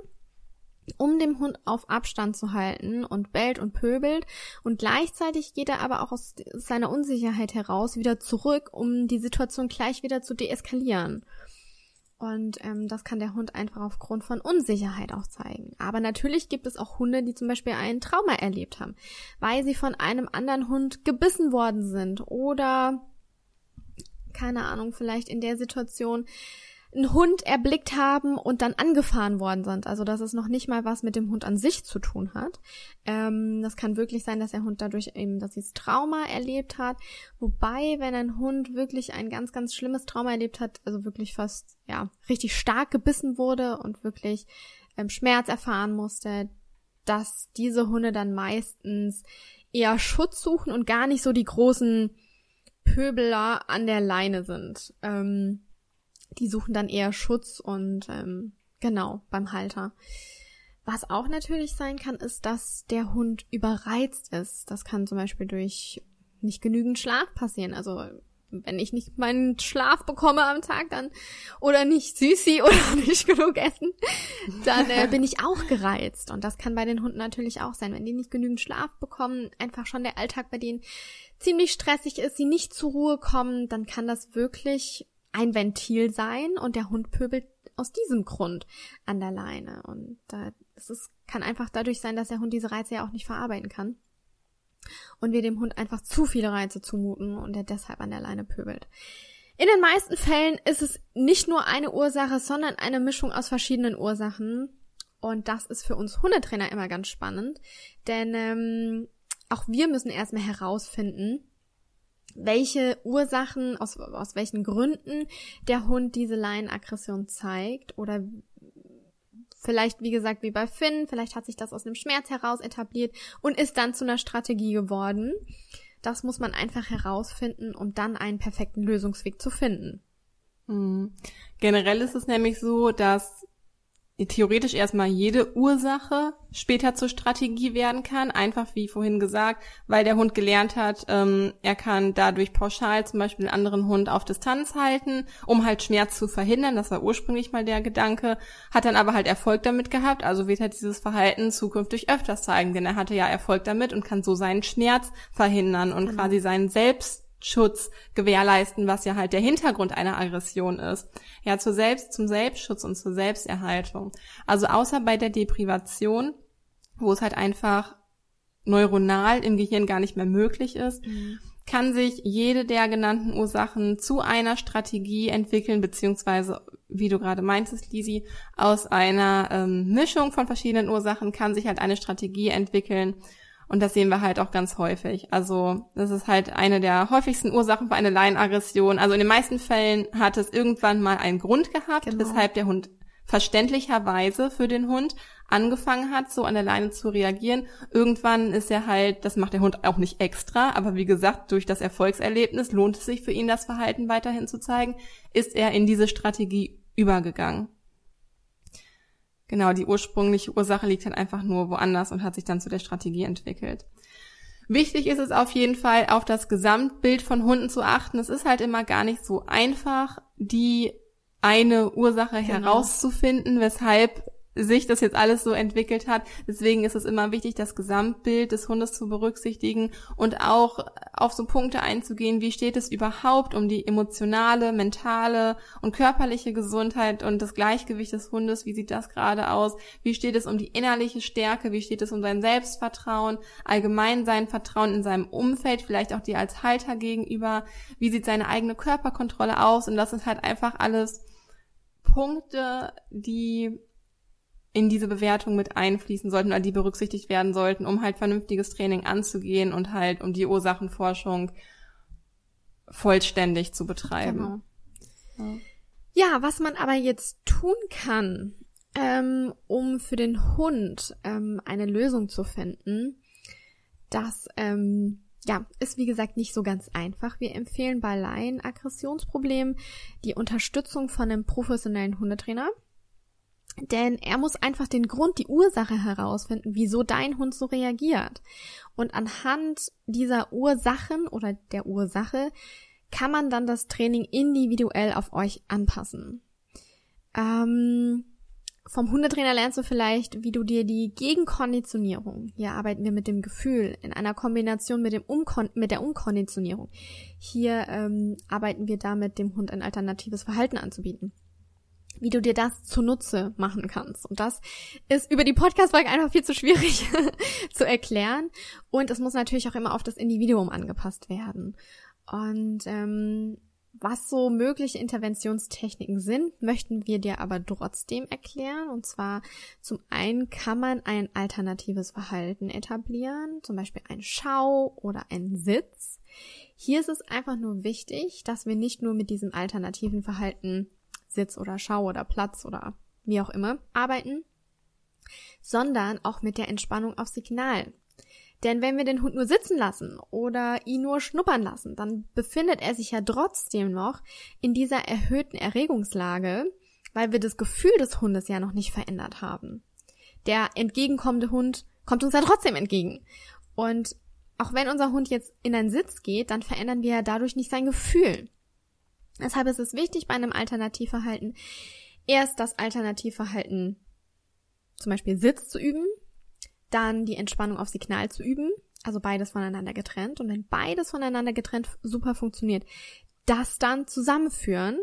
um dem Hund auf Abstand zu halten und bellt und pöbelt. Und gleichzeitig geht er aber auch aus seiner Unsicherheit heraus wieder zurück, um die Situation gleich wieder zu deeskalieren. Und ähm, das kann der Hund einfach aufgrund von Unsicherheit auch zeigen. Aber natürlich gibt es auch Hunde, die zum Beispiel ein Trauma erlebt haben, weil sie von einem anderen Hund gebissen worden sind oder keine Ahnung, vielleicht in der Situation einen Hund erblickt haben und dann angefahren worden sind. Also dass es noch nicht mal was mit dem Hund an sich zu tun hat. Ähm, das kann wirklich sein, dass der Hund dadurch eben, dass dieses Trauma erlebt hat. Wobei, wenn ein Hund wirklich ein ganz, ganz schlimmes Trauma erlebt hat, also wirklich fast, ja, richtig stark gebissen wurde und wirklich ähm, Schmerz erfahren musste, dass diese Hunde dann meistens eher Schutz suchen und gar nicht so die großen Pöbeler an der Leine sind. Ähm, die suchen dann eher Schutz und ähm, genau beim Halter. Was auch natürlich sein kann, ist, dass der Hund überreizt ist. Das kann zum Beispiel durch nicht genügend Schlaf passieren. Also wenn ich nicht meinen Schlaf bekomme am Tag, dann oder nicht Süßi oder nicht genug essen, dann äh, bin ich auch gereizt. Und das kann bei den Hunden natürlich auch sein. Wenn die nicht genügend Schlaf bekommen, einfach schon der Alltag bei denen ziemlich stressig ist, sie nicht zur Ruhe kommen, dann kann das wirklich ein Ventil sein und der Hund pöbelt aus diesem Grund an der Leine. Und äh, es ist, kann einfach dadurch sein, dass der Hund diese Reize ja auch nicht verarbeiten kann. Und wir dem Hund einfach zu viele Reize zumuten und er deshalb an der Leine pöbelt. In den meisten Fällen ist es nicht nur eine Ursache, sondern eine Mischung aus verschiedenen Ursachen. Und das ist für uns Hundetrainer immer ganz spannend, denn ähm, auch wir müssen erstmal herausfinden, welche Ursachen, aus, aus welchen Gründen der Hund diese Laienaggression zeigt oder vielleicht, wie gesagt, wie bei Finn, vielleicht hat sich das aus einem Schmerz heraus etabliert und ist dann zu einer Strategie geworden. Das muss man einfach herausfinden, um dann einen perfekten Lösungsweg zu finden. Mhm. Generell ist es nämlich so, dass theoretisch erstmal jede Ursache später zur Strategie werden kann, einfach wie vorhin gesagt, weil der Hund gelernt hat, ähm, er kann dadurch pauschal zum Beispiel einen anderen Hund auf Distanz halten, um halt Schmerz zu verhindern. Das war ursprünglich mal der Gedanke, hat dann aber halt Erfolg damit gehabt, also wird er dieses Verhalten zukünftig öfters zeigen, denn er hatte ja Erfolg damit und kann so seinen Schmerz verhindern und genau. quasi seinen Selbst Schutz gewährleisten, was ja halt der Hintergrund einer Aggression ist. Ja, zur Selbst, zum Selbstschutz und zur Selbsterhaltung. Also außer bei der Deprivation, wo es halt einfach neuronal im Gehirn gar nicht mehr möglich ist, mhm. kann sich jede der genannten Ursachen zu einer Strategie entwickeln, beziehungsweise, wie du gerade meintest, Lisi, aus einer ähm, Mischung von verschiedenen Ursachen kann sich halt eine Strategie entwickeln, und das sehen wir halt auch ganz häufig. Also das ist halt eine der häufigsten Ursachen für eine Laienaggression. Also in den meisten Fällen hat es irgendwann mal einen Grund gehabt, genau. weshalb der Hund verständlicherweise für den Hund angefangen hat, so an der Leine zu reagieren. Irgendwann ist er halt, das macht der Hund auch nicht extra, aber wie gesagt, durch das Erfolgserlebnis lohnt es sich für ihn, das Verhalten weiterhin zu zeigen, ist er in diese Strategie übergegangen. Genau, die ursprüngliche Ursache liegt halt einfach nur woanders und hat sich dann zu der Strategie entwickelt. Wichtig ist es auf jeden Fall, auf das Gesamtbild von Hunden zu achten. Es ist halt immer gar nicht so einfach, die eine Ursache genau. herauszufinden, weshalb sich das jetzt alles so entwickelt hat. Deswegen ist es immer wichtig, das Gesamtbild des Hundes zu berücksichtigen und auch auf so Punkte einzugehen, wie steht es überhaupt um die emotionale, mentale und körperliche Gesundheit und das Gleichgewicht des Hundes, wie sieht das gerade aus, wie steht es um die innerliche Stärke, wie steht es um sein Selbstvertrauen, allgemein sein Vertrauen in seinem Umfeld, vielleicht auch dir als Halter gegenüber, wie sieht seine eigene Körperkontrolle aus? Und das sind halt einfach alles Punkte, die in diese Bewertung mit einfließen sollten oder die berücksichtigt werden sollten, um halt vernünftiges Training anzugehen und halt um die Ursachenforschung vollständig zu betreiben. Genau. Ja. ja, was man aber jetzt tun kann, ähm, um für den Hund ähm, eine Lösung zu finden, das ähm, ja, ist wie gesagt nicht so ganz einfach. Wir empfehlen bei Laien Aggressionsproblemen die Unterstützung von einem professionellen Hundetrainer. Denn er muss einfach den Grund, die Ursache herausfinden, wieso dein Hund so reagiert. Und anhand dieser Ursachen oder der Ursache kann man dann das Training individuell auf euch anpassen. Ähm, vom Hundetrainer lernst du vielleicht, wie du dir die Gegenkonditionierung, hier arbeiten wir mit dem Gefühl, in einer Kombination mit, dem Umkon mit der Umkonditionierung. Hier ähm, arbeiten wir damit, dem Hund ein alternatives Verhalten anzubieten wie du dir das zunutze machen kannst. Und das ist über die Podcast-Folge einfach viel zu schwierig zu erklären. Und es muss natürlich auch immer auf das Individuum angepasst werden. Und ähm, was so mögliche Interventionstechniken sind, möchten wir dir aber trotzdem erklären. Und zwar zum einen kann man ein alternatives Verhalten etablieren, zum Beispiel ein Schau oder ein Sitz. Hier ist es einfach nur wichtig, dass wir nicht nur mit diesem alternativen Verhalten Sitz oder Schau oder Platz oder wie auch immer arbeiten, sondern auch mit der Entspannung auf Signal. Denn wenn wir den Hund nur sitzen lassen oder ihn nur schnuppern lassen, dann befindet er sich ja trotzdem noch in dieser erhöhten Erregungslage, weil wir das Gefühl des Hundes ja noch nicht verändert haben. Der entgegenkommende Hund kommt uns ja trotzdem entgegen. Und auch wenn unser Hund jetzt in einen Sitz geht, dann verändern wir ja dadurch nicht sein Gefühl. Deshalb ist es wichtig bei einem Alternativverhalten, erst das Alternativverhalten zum Beispiel Sitz zu üben, dann die Entspannung auf Signal zu üben, also beides voneinander getrennt. Und wenn beides voneinander getrennt super funktioniert, das dann zusammenführen.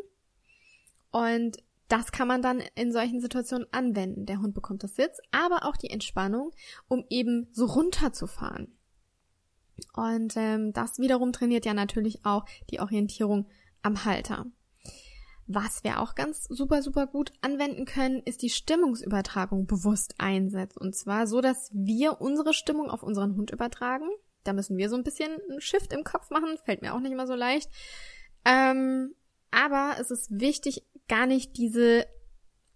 Und das kann man dann in solchen Situationen anwenden. Der Hund bekommt das Sitz, aber auch die Entspannung, um eben so runterzufahren. Und ähm, das wiederum trainiert ja natürlich auch die Orientierung am Halter. Was wir auch ganz super, super gut anwenden können, ist die Stimmungsübertragung bewusst einsetzen. Und zwar so, dass wir unsere Stimmung auf unseren Hund übertragen. Da müssen wir so ein bisschen einen Shift im Kopf machen. Fällt mir auch nicht immer so leicht. Ähm, aber es ist wichtig, gar nicht diese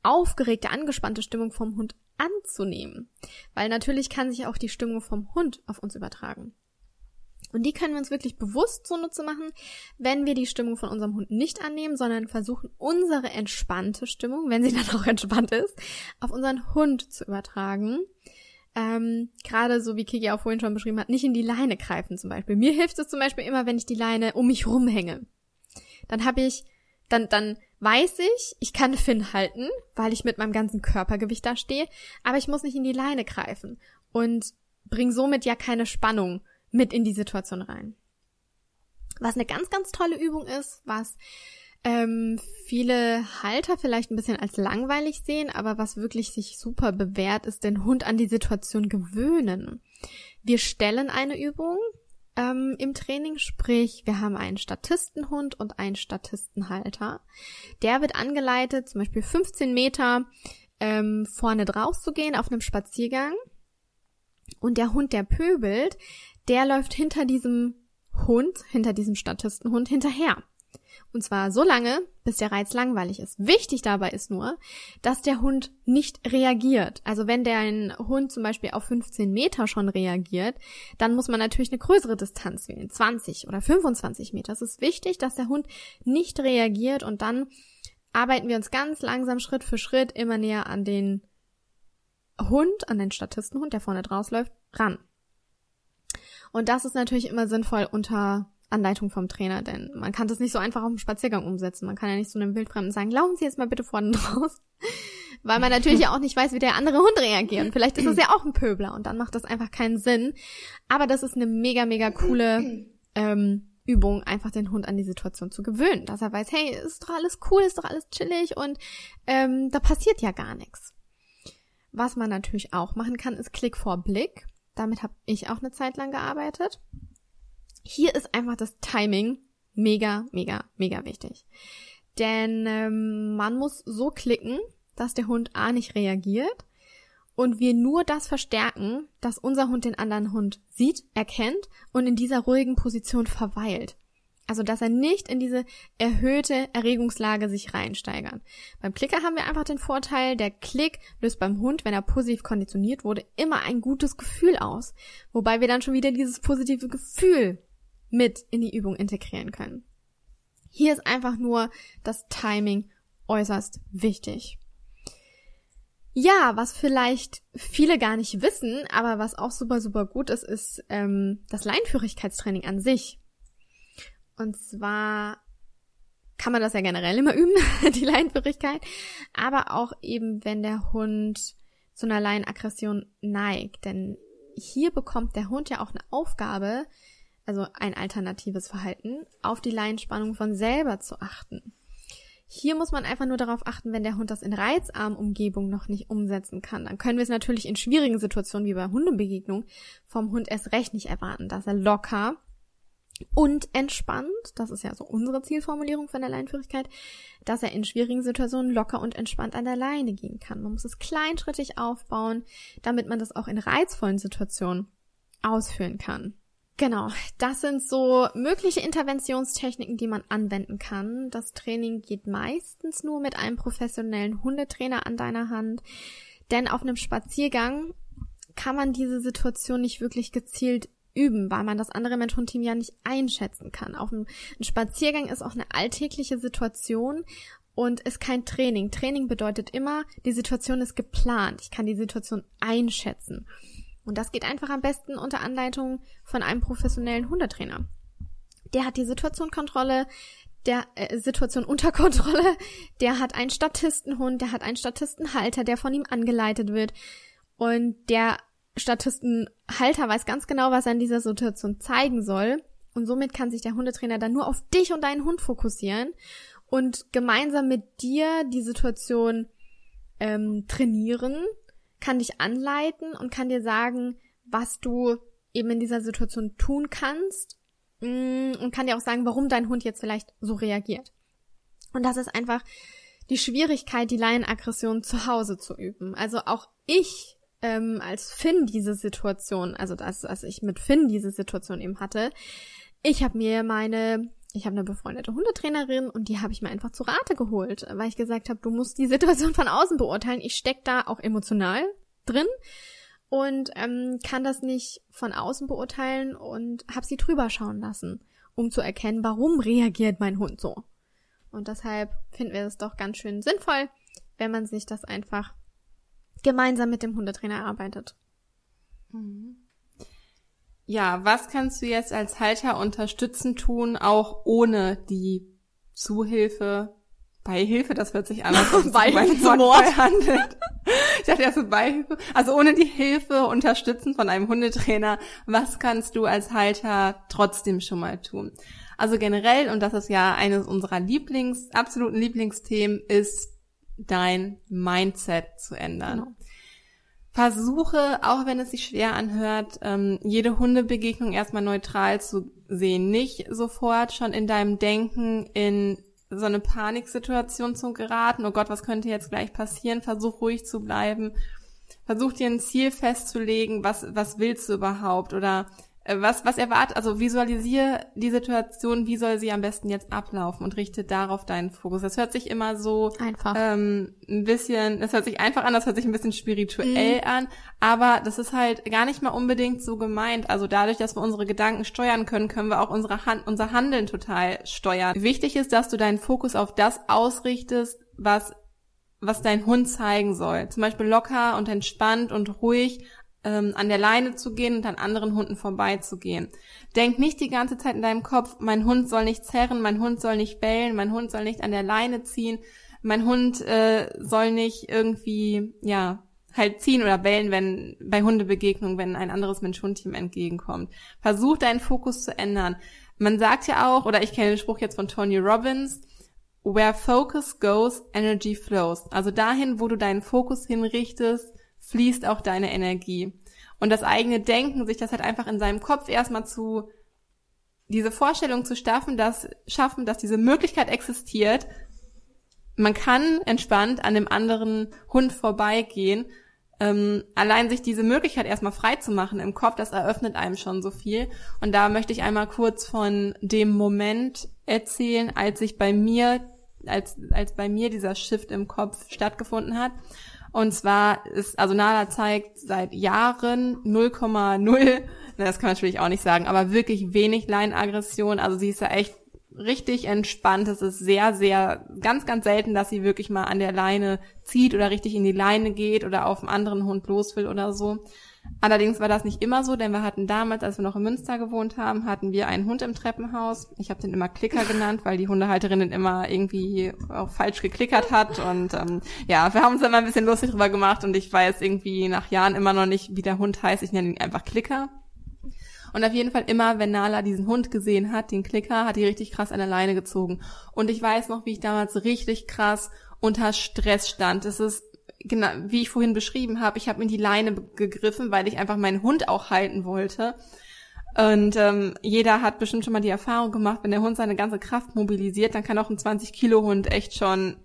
aufgeregte, angespannte Stimmung vom Hund anzunehmen. Weil natürlich kann sich auch die Stimmung vom Hund auf uns übertragen. Und die können wir uns wirklich bewusst zunutze machen, wenn wir die Stimmung von unserem Hund nicht annehmen, sondern versuchen, unsere entspannte Stimmung, wenn sie dann auch entspannt ist, auf unseren Hund zu übertragen. Ähm, Gerade so wie Kiki auch vorhin schon beschrieben hat, nicht in die Leine greifen zum Beispiel. Mir hilft es zum Beispiel immer, wenn ich die Leine um mich rumhänge. Dann habe ich, dann, dann weiß ich, ich kann Finn halten, weil ich mit meinem ganzen Körpergewicht da stehe, aber ich muss nicht in die Leine greifen und bring somit ja keine Spannung mit in die Situation rein. Was eine ganz, ganz tolle Übung ist, was ähm, viele Halter vielleicht ein bisschen als langweilig sehen, aber was wirklich sich super bewährt, ist den Hund an die Situation gewöhnen. Wir stellen eine Übung ähm, im Training, sprich, wir haben einen Statistenhund und einen Statistenhalter. Der wird angeleitet, zum Beispiel 15 Meter ähm, vorne drauf zu gehen auf einem Spaziergang. Und der Hund, der pöbelt, der läuft hinter diesem Hund, hinter diesem Statistenhund hinterher. Und zwar so lange, bis der Reiz langweilig ist. Wichtig dabei ist nur, dass der Hund nicht reagiert. Also wenn der ein Hund zum Beispiel auf 15 Meter schon reagiert, dann muss man natürlich eine größere Distanz wählen, 20 oder 25 Meter. Es ist wichtig, dass der Hund nicht reagiert und dann arbeiten wir uns ganz langsam Schritt für Schritt immer näher an den Hund, an den Statistenhund, der vorne draus läuft, ran. Und das ist natürlich immer sinnvoll unter Anleitung vom Trainer, denn man kann das nicht so einfach auf dem Spaziergang umsetzen. Man kann ja nicht zu einem Wildfremden sagen, laufen Sie jetzt mal bitte vorne raus. Weil man natürlich ja auch nicht weiß, wie der andere Hund reagiert. Vielleicht ist es ja auch ein Pöbler und dann macht das einfach keinen Sinn. Aber das ist eine mega, mega coole ähm, Übung, einfach den Hund an die Situation zu gewöhnen. Dass er weiß, hey, ist doch alles cool, ist doch alles chillig und ähm, da passiert ja gar nichts. Was man natürlich auch machen kann, ist Klick vor Blick. Damit habe ich auch eine Zeit lang gearbeitet. Hier ist einfach das Timing mega, mega, mega wichtig. Denn ähm, man muss so klicken, dass der Hund A nicht reagiert und wir nur das verstärken, dass unser Hund den anderen Hund sieht, erkennt und in dieser ruhigen Position verweilt. Also, dass er nicht in diese erhöhte Erregungslage sich reinsteigert. Beim Klicker haben wir einfach den Vorteil, der Klick löst beim Hund, wenn er positiv konditioniert wurde, immer ein gutes Gefühl aus. Wobei wir dann schon wieder dieses positive Gefühl mit in die Übung integrieren können. Hier ist einfach nur das Timing äußerst wichtig. Ja, was vielleicht viele gar nicht wissen, aber was auch super, super gut ist, ist ähm, das Leinführigkeitstraining an sich. Und zwar kann man das ja generell immer üben, die Leinenführigkeit, aber auch eben, wenn der Hund zu einer Leinenaggression neigt. Denn hier bekommt der Hund ja auch eine Aufgabe, also ein alternatives Verhalten, auf die Leinenspannung von selber zu achten. Hier muss man einfach nur darauf achten, wenn der Hund das in reizarmen Umgebung noch nicht umsetzen kann. Dann können wir es natürlich in schwierigen Situationen wie bei Hundebegegnung vom Hund erst recht nicht erwarten, dass er locker und entspannt, das ist ja so unsere Zielformulierung von der Leinführigkeit, dass er in schwierigen Situationen locker und entspannt an der Leine gehen kann. Man muss es kleinschrittig aufbauen, damit man das auch in reizvollen Situationen ausführen kann. Genau, das sind so mögliche Interventionstechniken, die man anwenden kann. Das Training geht meistens nur mit einem professionellen Hundetrainer an deiner Hand, denn auf einem Spaziergang kann man diese Situation nicht wirklich gezielt üben, weil man das andere Mensch-Hund-Team ja nicht einschätzen kann. Auf ein, Spaziergang ist auch eine alltägliche Situation und ist kein Training. Training bedeutet immer, die Situation ist geplant. Ich kann die Situation einschätzen. Und das geht einfach am besten unter Anleitung von einem professionellen Hundetrainer. Der hat die Situationkontrolle, der äh, Situation unter Kontrolle, der hat einen Statistenhund, der hat einen Statistenhalter, der von ihm angeleitet wird. Und der Statistenhalter weiß ganz genau, was er in dieser Situation zeigen soll. Und somit kann sich der Hundetrainer dann nur auf dich und deinen Hund fokussieren und gemeinsam mit dir die Situation ähm, trainieren, kann dich anleiten und kann dir sagen, was du eben in dieser Situation tun kannst mm, und kann dir auch sagen, warum dein Hund jetzt vielleicht so reagiert. Und das ist einfach die Schwierigkeit, die Laienaggression zu Hause zu üben. Also auch ich ähm, als Finn diese Situation, also das, als ich mit Finn diese Situation eben hatte, ich habe mir meine, ich habe eine befreundete Hundetrainerin und die habe ich mir einfach zu Rate geholt, weil ich gesagt habe, du musst die Situation von außen beurteilen. Ich steck da auch emotional drin und ähm, kann das nicht von außen beurteilen und habe sie drüber schauen lassen, um zu erkennen, warum reagiert mein Hund so. Und deshalb finden wir es doch ganz schön sinnvoll, wenn man sich das einfach gemeinsam mit dem Hundetrainer arbeitet. Mhm. Ja, was kannst du jetzt als Halter unterstützen tun, auch ohne die Zuhilfe, Beihilfe, das hört sich an, als ob es Beihilfe zum Mord handelt. Ich dachte erst so Beihilfe. Also ohne die Hilfe, Unterstützen von einem Hundetrainer, was kannst du als Halter trotzdem schon mal tun? Also generell, und das ist ja eines unserer Lieblings, absoluten Lieblingsthemen, ist dein Mindset zu ändern. Genau. Versuche, auch wenn es sich schwer anhört, ähm, jede Hundebegegnung erstmal neutral zu sehen. Nicht sofort schon in deinem Denken in so eine Paniksituation zu geraten. Oh Gott, was könnte jetzt gleich passieren? Versuch ruhig zu bleiben. Versuch dir ein Ziel festzulegen. Was, was willst du überhaupt? Oder was, was erwartet, also visualisiere die Situation, wie soll sie am besten jetzt ablaufen und richte darauf deinen Fokus. Das hört sich immer so einfach ähm, ein bisschen, das hört sich einfach an, das hört sich ein bisschen spirituell mhm. an, aber das ist halt gar nicht mal unbedingt so gemeint. Also dadurch, dass wir unsere Gedanken steuern können, können wir auch unsere Hand, unser Handeln total steuern. Wichtig ist, dass du deinen Fokus auf das ausrichtest, was was dein Hund zeigen soll. Zum Beispiel locker und entspannt und ruhig ähm, an der Leine zu gehen und an anderen Hunden vorbeizugehen. Denk nicht die ganze Zeit in deinem Kopf, mein Hund soll nicht zerren, mein Hund soll nicht bellen, mein Hund soll nicht an der Leine ziehen, mein Hund äh, soll nicht irgendwie, ja, halt ziehen oder bellen, wenn bei Hundebegegnungen, wenn ein anderes Mensch-Hund-Team entgegenkommt. Versuch deinen Fokus zu ändern. Man sagt ja auch, oder ich kenne den Spruch jetzt von Tony Robbins, where focus goes, energy flows. Also dahin, wo du deinen Fokus hinrichtest, fließt auch deine Energie. Und das eigene Denken, sich das halt einfach in seinem Kopf erstmal zu, diese Vorstellung zu schaffen, dass, schaffen, dass diese Möglichkeit existiert, man kann entspannt an dem anderen Hund vorbeigehen. Ähm, allein sich diese Möglichkeit erstmal frei zu machen im Kopf, das eröffnet einem schon so viel. Und da möchte ich einmal kurz von dem Moment erzählen, als ich bei mir, als, als bei mir dieser Shift im Kopf stattgefunden hat. Und zwar ist, also Nala zeigt seit Jahren 0,0, das kann man natürlich auch nicht sagen, aber wirklich wenig Leinenaggression. Also sie ist ja echt richtig entspannt. Es ist sehr, sehr, ganz, ganz selten, dass sie wirklich mal an der Leine zieht oder richtig in die Leine geht oder auf einen anderen Hund los will oder so. Allerdings war das nicht immer so, denn wir hatten damals, als wir noch in Münster gewohnt haben, hatten wir einen Hund im Treppenhaus. Ich habe den immer Klicker genannt, weil die Hundehalterin den immer irgendwie auch falsch geklickert hat. Und ähm, ja, wir haben uns immer ein bisschen lustig drüber gemacht und ich weiß irgendwie nach Jahren immer noch nicht, wie der Hund heißt. Ich nenne ihn einfach Klicker. Und auf jeden Fall immer, wenn Nala diesen Hund gesehen hat, den Klicker, hat die richtig krass an der Leine gezogen. Und ich weiß noch, wie ich damals richtig krass unter Stress stand. Es ist genau, wie ich vorhin beschrieben habe, ich habe in die Leine gegriffen, weil ich einfach meinen Hund auch halten wollte. Und ähm, jeder hat bestimmt schon mal die Erfahrung gemacht, wenn der Hund seine ganze Kraft mobilisiert, dann kann auch ein 20-Kilo-Hund echt schon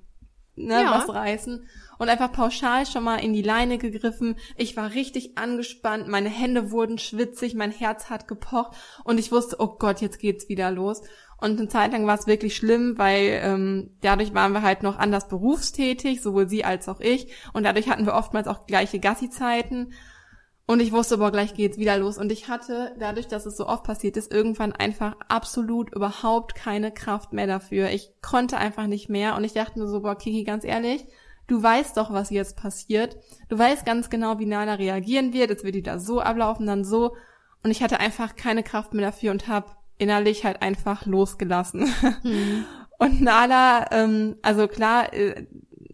ne, ja. was reißen. Und einfach pauschal schon mal in die Leine gegriffen. Ich war richtig angespannt, meine Hände wurden schwitzig, mein Herz hat gepocht und ich wusste, oh Gott, jetzt geht's wieder los. Und eine Zeit lang war es wirklich schlimm, weil ähm, dadurch waren wir halt noch anders berufstätig, sowohl sie als auch ich. Und dadurch hatten wir oftmals auch gleiche Gassi-Zeiten. Und ich wusste, boah, gleich geht's wieder los. Und ich hatte, dadurch, dass es so oft passiert ist, irgendwann einfach absolut überhaupt keine Kraft mehr dafür. Ich konnte einfach nicht mehr. Und ich dachte mir so, boah, Kiki, ganz ehrlich, du weißt doch, was jetzt passiert. Du weißt ganz genau, wie Nala reagieren wird. Jetzt wird die da so ablaufen, dann so. Und ich hatte einfach keine Kraft mehr dafür und habe innerlich halt einfach losgelassen. Mhm. Und Nala, ähm, also klar, äh,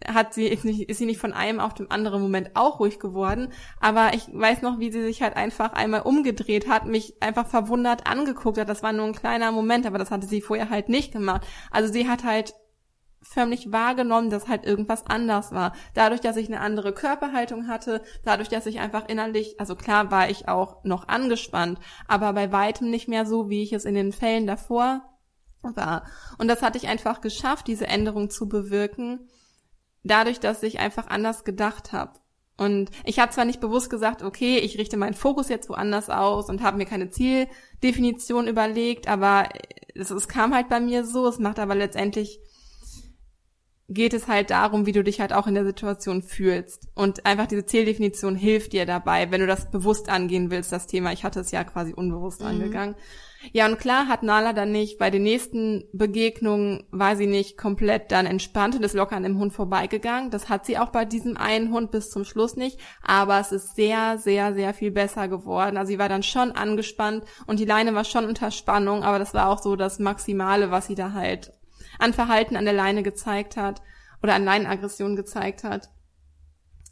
hat sie, ist, nicht, ist sie nicht von einem auf dem anderen Moment auch ruhig geworden. Aber ich weiß noch, wie sie sich halt einfach einmal umgedreht hat, mich einfach verwundert angeguckt hat. Das war nur ein kleiner Moment, aber das hatte sie vorher halt nicht gemacht. Also sie hat halt förmlich wahrgenommen, dass halt irgendwas anders war. Dadurch, dass ich eine andere Körperhaltung hatte, dadurch, dass ich einfach innerlich, also klar war ich auch noch angespannt, aber bei weitem nicht mehr so, wie ich es in den Fällen davor war. Und das hatte ich einfach geschafft, diese Änderung zu bewirken dadurch, dass ich einfach anders gedacht habe. Und ich habe zwar nicht bewusst gesagt, okay, ich richte meinen Fokus jetzt woanders aus und habe mir keine Zieldefinition überlegt, aber es, es kam halt bei mir so. Es macht aber letztendlich geht es halt darum, wie du dich halt auch in der Situation fühlst. Und einfach diese Zieldefinition hilft dir dabei, wenn du das bewusst angehen willst, das Thema. Ich hatte es ja quasi unbewusst mhm. angegangen. Ja, und klar hat Nala dann nicht, bei den nächsten Begegnungen war sie nicht komplett dann entspannt und ist locker an dem Hund vorbeigegangen. Das hat sie auch bei diesem einen Hund bis zum Schluss nicht. Aber es ist sehr, sehr, sehr viel besser geworden. Also sie war dann schon angespannt und die Leine war schon unter Spannung, aber das war auch so das Maximale, was sie da halt an Verhalten an der Leine gezeigt hat oder an Leinenaggression gezeigt hat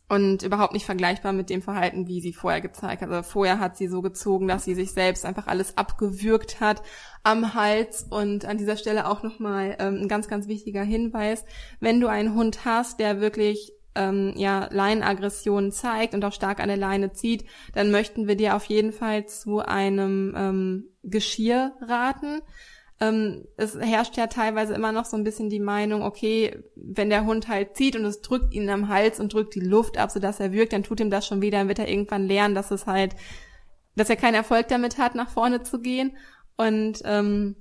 und überhaupt nicht vergleichbar mit dem Verhalten, wie sie vorher gezeigt hat. Also vorher hat sie so gezogen, dass sie sich selbst einfach alles abgewürgt hat am Hals. Und an dieser Stelle auch nochmal ähm, ein ganz, ganz wichtiger Hinweis. Wenn du einen Hund hast, der wirklich ähm, ja, Leinenaggressionen zeigt und auch stark an der Leine zieht, dann möchten wir dir auf jeden Fall zu einem ähm, Geschirr raten ähm, es herrscht ja teilweise immer noch so ein bisschen die Meinung, okay, wenn der Hund halt zieht und es drückt ihn am Hals und drückt die Luft ab, sodass er wirkt, dann tut ihm das schon wieder, dann wird er irgendwann lernen, dass es halt, dass er keinen Erfolg damit hat, nach vorne zu gehen. Und ähm,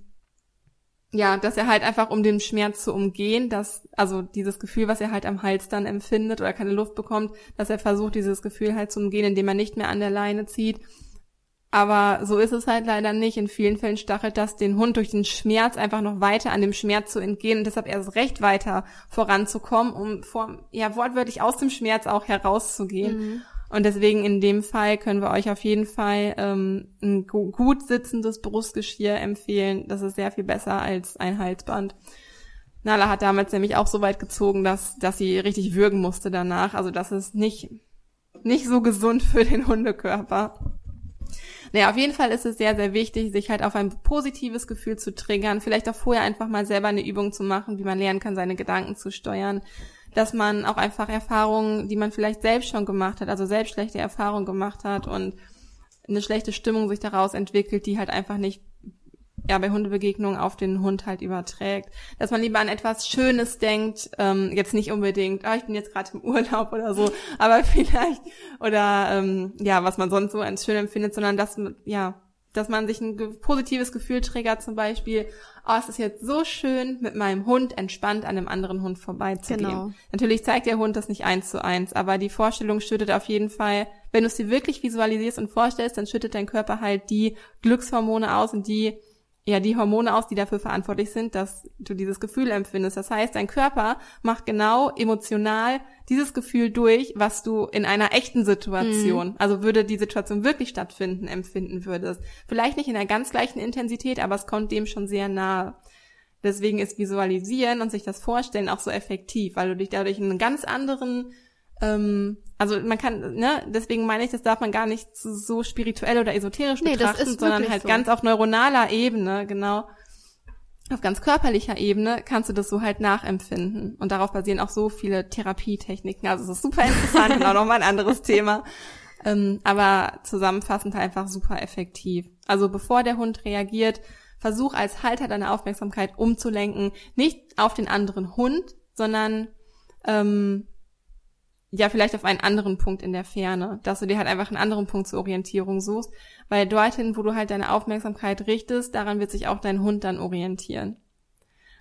ja, dass er halt einfach, um den Schmerz zu umgehen, dass, also dieses Gefühl, was er halt am Hals dann empfindet oder keine Luft bekommt, dass er versucht, dieses Gefühl halt zu umgehen, indem er nicht mehr an der Leine zieht aber so ist es halt leider nicht. In vielen Fällen stachelt das den Hund durch den Schmerz einfach noch weiter an dem Schmerz zu entgehen und deshalb erst recht weiter voranzukommen, um vor, ja, wortwörtlich aus dem Schmerz auch herauszugehen. Mhm. Und deswegen in dem Fall können wir euch auf jeden Fall ähm, ein gut sitzendes Brustgeschirr empfehlen. Das ist sehr viel besser als ein Halsband. Nala hat damals nämlich auch so weit gezogen, dass, dass sie richtig würgen musste danach. Also das ist nicht, nicht so gesund für den Hundekörper. Naja, auf jeden Fall ist es sehr, sehr wichtig, sich halt auf ein positives Gefühl zu triggern, vielleicht auch vorher einfach mal selber eine Übung zu machen, wie man lernen kann, seine Gedanken zu steuern, dass man auch einfach Erfahrungen, die man vielleicht selbst schon gemacht hat, also selbst schlechte Erfahrungen gemacht hat und eine schlechte Stimmung sich daraus entwickelt, die halt einfach nicht ja, bei Hundebegegnungen auf den Hund halt überträgt. Dass man lieber an etwas Schönes denkt, ähm, jetzt nicht unbedingt, ah, ich bin jetzt gerade im Urlaub oder so, aber vielleicht, oder ähm, ja, was man sonst so als schön empfindet, sondern dass, ja, dass man sich ein positives Gefühl triggert, zum Beispiel, oh, es ist jetzt so schön, mit meinem Hund entspannt an einem anderen Hund vorbeizugehen. Genau. Natürlich zeigt der Hund das nicht eins zu eins, aber die Vorstellung schüttet auf jeden Fall, wenn du es dir wirklich visualisierst und vorstellst, dann schüttet dein Körper halt die Glückshormone aus und die ja die Hormone aus, die dafür verantwortlich sind, dass du dieses Gefühl empfindest. Das heißt, dein Körper macht genau emotional dieses Gefühl durch, was du in einer echten Situation, mhm. also würde die Situation wirklich stattfinden, empfinden würdest. Vielleicht nicht in der ganz gleichen Intensität, aber es kommt dem schon sehr nahe. Deswegen ist Visualisieren und sich das Vorstellen auch so effektiv, weil du dich dadurch in einen ganz anderen ähm, also man kann, ne, deswegen meine ich, das darf man gar nicht so spirituell oder esoterisch nee, betrachten, sondern halt so. ganz auf neuronaler Ebene, genau. Auf ganz körperlicher Ebene kannst du das so halt nachempfinden. Und darauf basieren auch so viele Therapietechniken. Also es ist super interessant und auch nochmal ein anderes Thema. Ähm, aber zusammenfassend halt einfach super effektiv. Also bevor der Hund reagiert, versuch als Halter deine Aufmerksamkeit umzulenken, nicht auf den anderen Hund, sondern ähm, ja vielleicht auf einen anderen Punkt in der Ferne, dass du dir halt einfach einen anderen Punkt zur Orientierung suchst, weil dorthin, wo du halt deine Aufmerksamkeit richtest, daran wird sich auch dein Hund dann orientieren.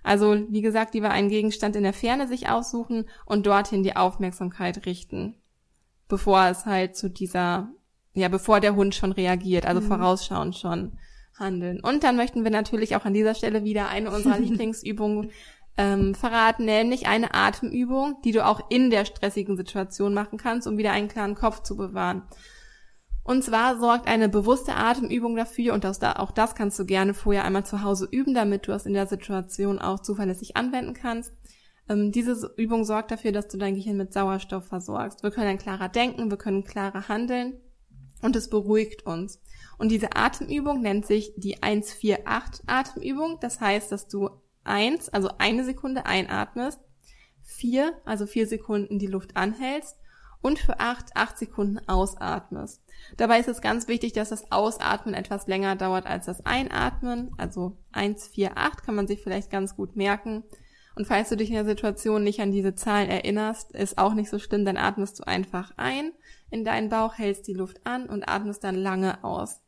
Also, wie gesagt, lieber einen Gegenstand in der Ferne sich aussuchen und dorthin die Aufmerksamkeit richten, bevor es halt zu dieser, ja, bevor der Hund schon reagiert, also mhm. vorausschauend schon handeln. Und dann möchten wir natürlich auch an dieser Stelle wieder eine unserer Lieblingsübungen ähm, verraten, nämlich eine Atemübung, die du auch in der stressigen Situation machen kannst, um wieder einen klaren Kopf zu bewahren. Und zwar sorgt eine bewusste Atemübung dafür, und auch das kannst du gerne vorher einmal zu Hause üben, damit du es in der Situation auch zuverlässig anwenden kannst. Ähm, diese Übung sorgt dafür, dass du dein Gehirn mit Sauerstoff versorgst. Wir können dann klarer denken, wir können klarer handeln und es beruhigt uns. Und diese Atemübung nennt sich die 148 Atemübung. Das heißt, dass du eins, also eine Sekunde einatmest, vier, also vier Sekunden die Luft anhältst und für acht, acht Sekunden ausatmest. Dabei ist es ganz wichtig, dass das Ausatmen etwas länger dauert als das Einatmen. Also eins, vier, acht kann man sich vielleicht ganz gut merken. Und falls du dich in der Situation nicht an diese Zahlen erinnerst, ist auch nicht so schlimm, dann atmest du einfach ein in deinen Bauch, hältst die Luft an und atmest dann lange aus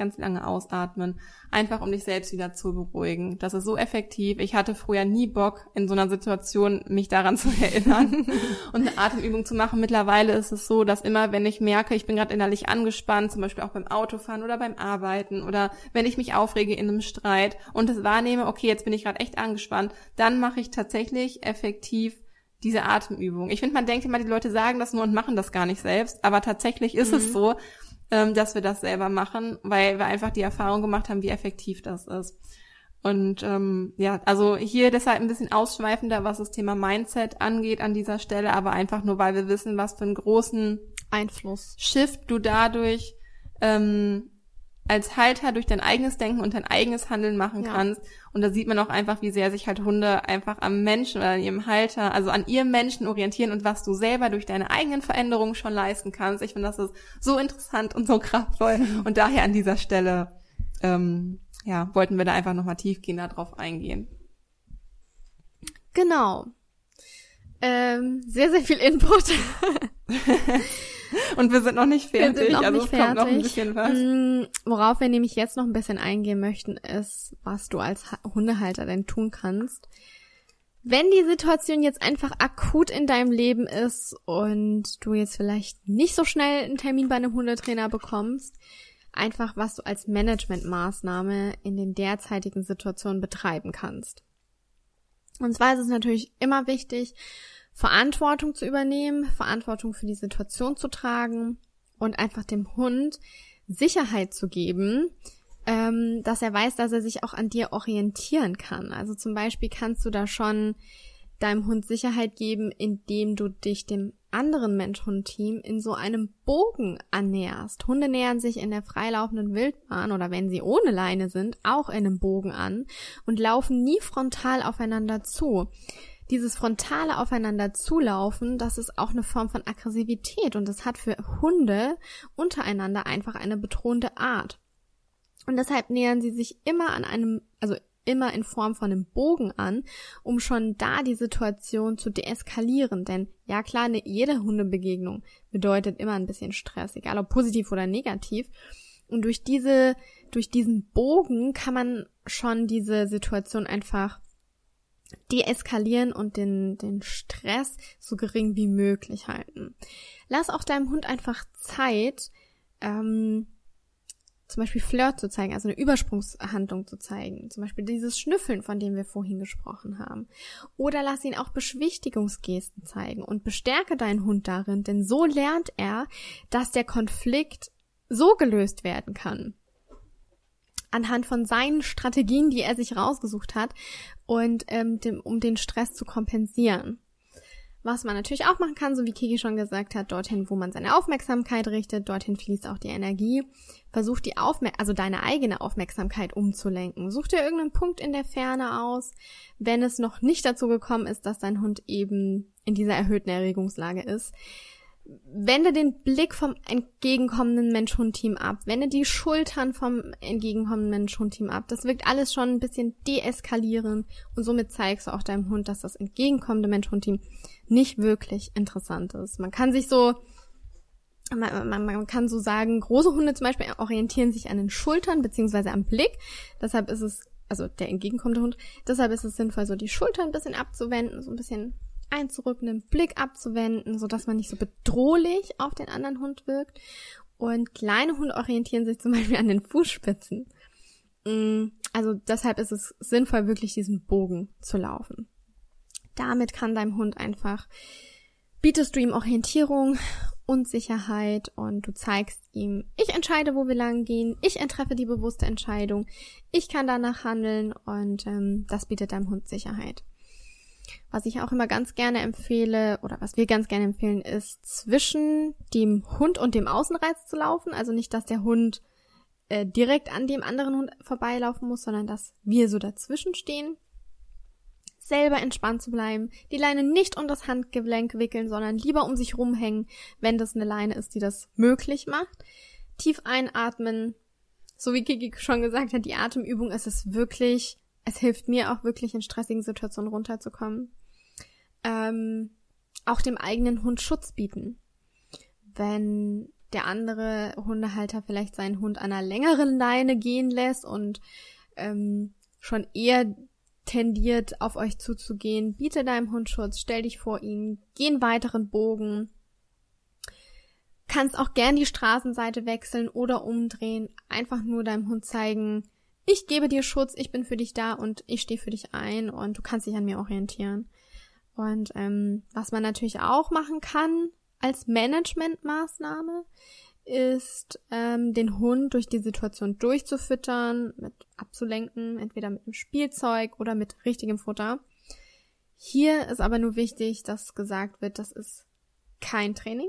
ganz lange ausatmen, einfach um dich selbst wieder zu beruhigen. Das ist so effektiv. Ich hatte früher nie Bock, in so einer Situation mich daran zu erinnern und eine Atemübung zu machen. Mittlerweile ist es so, dass immer, wenn ich merke, ich bin gerade innerlich angespannt, zum Beispiel auch beim Autofahren oder beim Arbeiten oder wenn ich mich aufrege in einem Streit und es wahrnehme, okay, jetzt bin ich gerade echt angespannt, dann mache ich tatsächlich effektiv diese Atemübung. Ich finde, man denkt immer, die Leute sagen das nur und machen das gar nicht selbst, aber tatsächlich ist mhm. es so, ähm, dass wir das selber machen, weil wir einfach die Erfahrung gemacht haben, wie effektiv das ist. Und ähm, ja, also hier deshalb ein bisschen ausschweifender, was das Thema Mindset angeht an dieser Stelle, aber einfach nur, weil wir wissen, was für einen großen Einfluss Shift du dadurch ähm, als Halter durch dein eigenes Denken und dein eigenes Handeln machen ja. kannst. Und da sieht man auch einfach, wie sehr sich halt Hunde einfach am Menschen oder an ihrem Halter, also an ihrem Menschen orientieren und was du selber durch deine eigenen Veränderungen schon leisten kannst. Ich finde, das ist so interessant und so kraftvoll. Und daher an dieser Stelle, ähm, ja, wollten wir da einfach nochmal tiefgehender drauf eingehen. Genau. Ähm, sehr, sehr viel Input. Und wir sind noch nicht fertig, noch also nicht es fertig. kommt noch ein bisschen was. Mm, worauf wir nämlich jetzt noch ein bisschen eingehen möchten, ist, was du als Hundehalter denn tun kannst. Wenn die Situation jetzt einfach akut in deinem Leben ist und du jetzt vielleicht nicht so schnell einen Termin bei einem Hundetrainer bekommst, einfach was du als Managementmaßnahme in den derzeitigen Situationen betreiben kannst. Und zwar ist es natürlich immer wichtig, Verantwortung zu übernehmen, Verantwortung für die Situation zu tragen und einfach dem Hund Sicherheit zu geben, ähm, dass er weiß, dass er sich auch an dir orientieren kann. Also zum Beispiel kannst du da schon deinem Hund Sicherheit geben, indem du dich dem anderen Mensch-Hund-Team in so einem Bogen annäherst. Hunde nähern sich in der freilaufenden Wildbahn oder wenn sie ohne Leine sind, auch in einem Bogen an und laufen nie frontal aufeinander zu dieses frontale Aufeinander zulaufen, das ist auch eine Form von Aggressivität und das hat für Hunde untereinander einfach eine bedrohende Art. Und deshalb nähern sie sich immer an einem, also immer in Form von einem Bogen an, um schon da die Situation zu deeskalieren. Denn ja klar, eine, jede Hundebegegnung bedeutet immer ein bisschen Stress, egal ob positiv oder negativ. Und durch diese, durch diesen Bogen kann man schon diese Situation einfach deeskalieren und den, den Stress so gering wie möglich halten. Lass auch deinem Hund einfach Zeit, ähm, zum Beispiel Flirt zu zeigen, also eine Übersprungshandlung zu zeigen. Zum Beispiel dieses Schnüffeln, von dem wir vorhin gesprochen haben. Oder lass ihn auch Beschwichtigungsgesten zeigen und bestärke deinen Hund darin, denn so lernt er, dass der Konflikt so gelöst werden kann anhand von seinen Strategien, die er sich rausgesucht hat, und ähm, dem, um den Stress zu kompensieren. Was man natürlich auch machen kann, so wie Kiki schon gesagt hat, dorthin, wo man seine Aufmerksamkeit richtet, dorthin fließt auch die Energie. Versuch die Aufmer also deine eigene Aufmerksamkeit umzulenken. Such dir irgendeinen Punkt in der Ferne aus, wenn es noch nicht dazu gekommen ist, dass dein Hund eben in dieser erhöhten Erregungslage ist wende den Blick vom entgegenkommenden Mensch-Hund-Team ab. Wende die Schultern vom entgegenkommenden Mensch-Hund-Team ab. Das wirkt alles schon ein bisschen deeskalierend und somit zeigst du auch deinem Hund, dass das entgegenkommende Mensch-Hund-Team nicht wirklich interessant ist. Man kann sich so, man, man, man kann so sagen, große Hunde zum Beispiel orientieren sich an den Schultern beziehungsweise am Blick. Deshalb ist es, also der entgegenkommende Hund, deshalb ist es sinnvoll, so die Schultern ein bisschen abzuwenden, so ein bisschen einzurücken, den Blick abzuwenden, so dass man nicht so bedrohlich auf den anderen Hund wirkt. Und kleine Hunde orientieren sich zum Beispiel an den Fußspitzen. Mm, also deshalb ist es sinnvoll, wirklich diesen Bogen zu laufen. Damit kann deinem Hund einfach, bietest du ihm Orientierung und Sicherheit und du zeigst ihm, ich entscheide, wo wir lang gehen, ich treffe die bewusste Entscheidung, ich kann danach handeln und ähm, das bietet deinem Hund Sicherheit. Was ich auch immer ganz gerne empfehle oder was wir ganz gerne empfehlen, ist zwischen dem Hund und dem Außenreiz zu laufen. Also nicht, dass der Hund äh, direkt an dem anderen Hund vorbeilaufen muss, sondern dass wir so dazwischen stehen. Selber entspannt zu bleiben, die Leine nicht um das Handgelenk wickeln, sondern lieber um sich rumhängen, wenn das eine Leine ist, die das möglich macht. Tief einatmen. So wie Kiki schon gesagt hat, die Atemübung ist es wirklich es hilft mir auch wirklich in stressigen Situationen runterzukommen. Ähm, auch dem eigenen Hund Schutz bieten. Wenn der andere Hundehalter vielleicht seinen Hund an einer längeren Leine gehen lässt und ähm, schon eher tendiert, auf euch zuzugehen, biete deinem Hund Schutz, stell dich vor ihn, geh einen weiteren Bogen. Kannst auch gern die Straßenseite wechseln oder umdrehen, einfach nur deinem Hund zeigen, ich gebe dir Schutz, ich bin für dich da und ich stehe für dich ein und du kannst dich an mir orientieren. Und ähm, was man natürlich auch machen kann als Managementmaßnahme, ist ähm, den Hund durch die Situation durchzufüttern, mit abzulenken, entweder mit einem Spielzeug oder mit richtigem Futter. Hier ist aber nur wichtig, dass gesagt wird, das ist kein Training.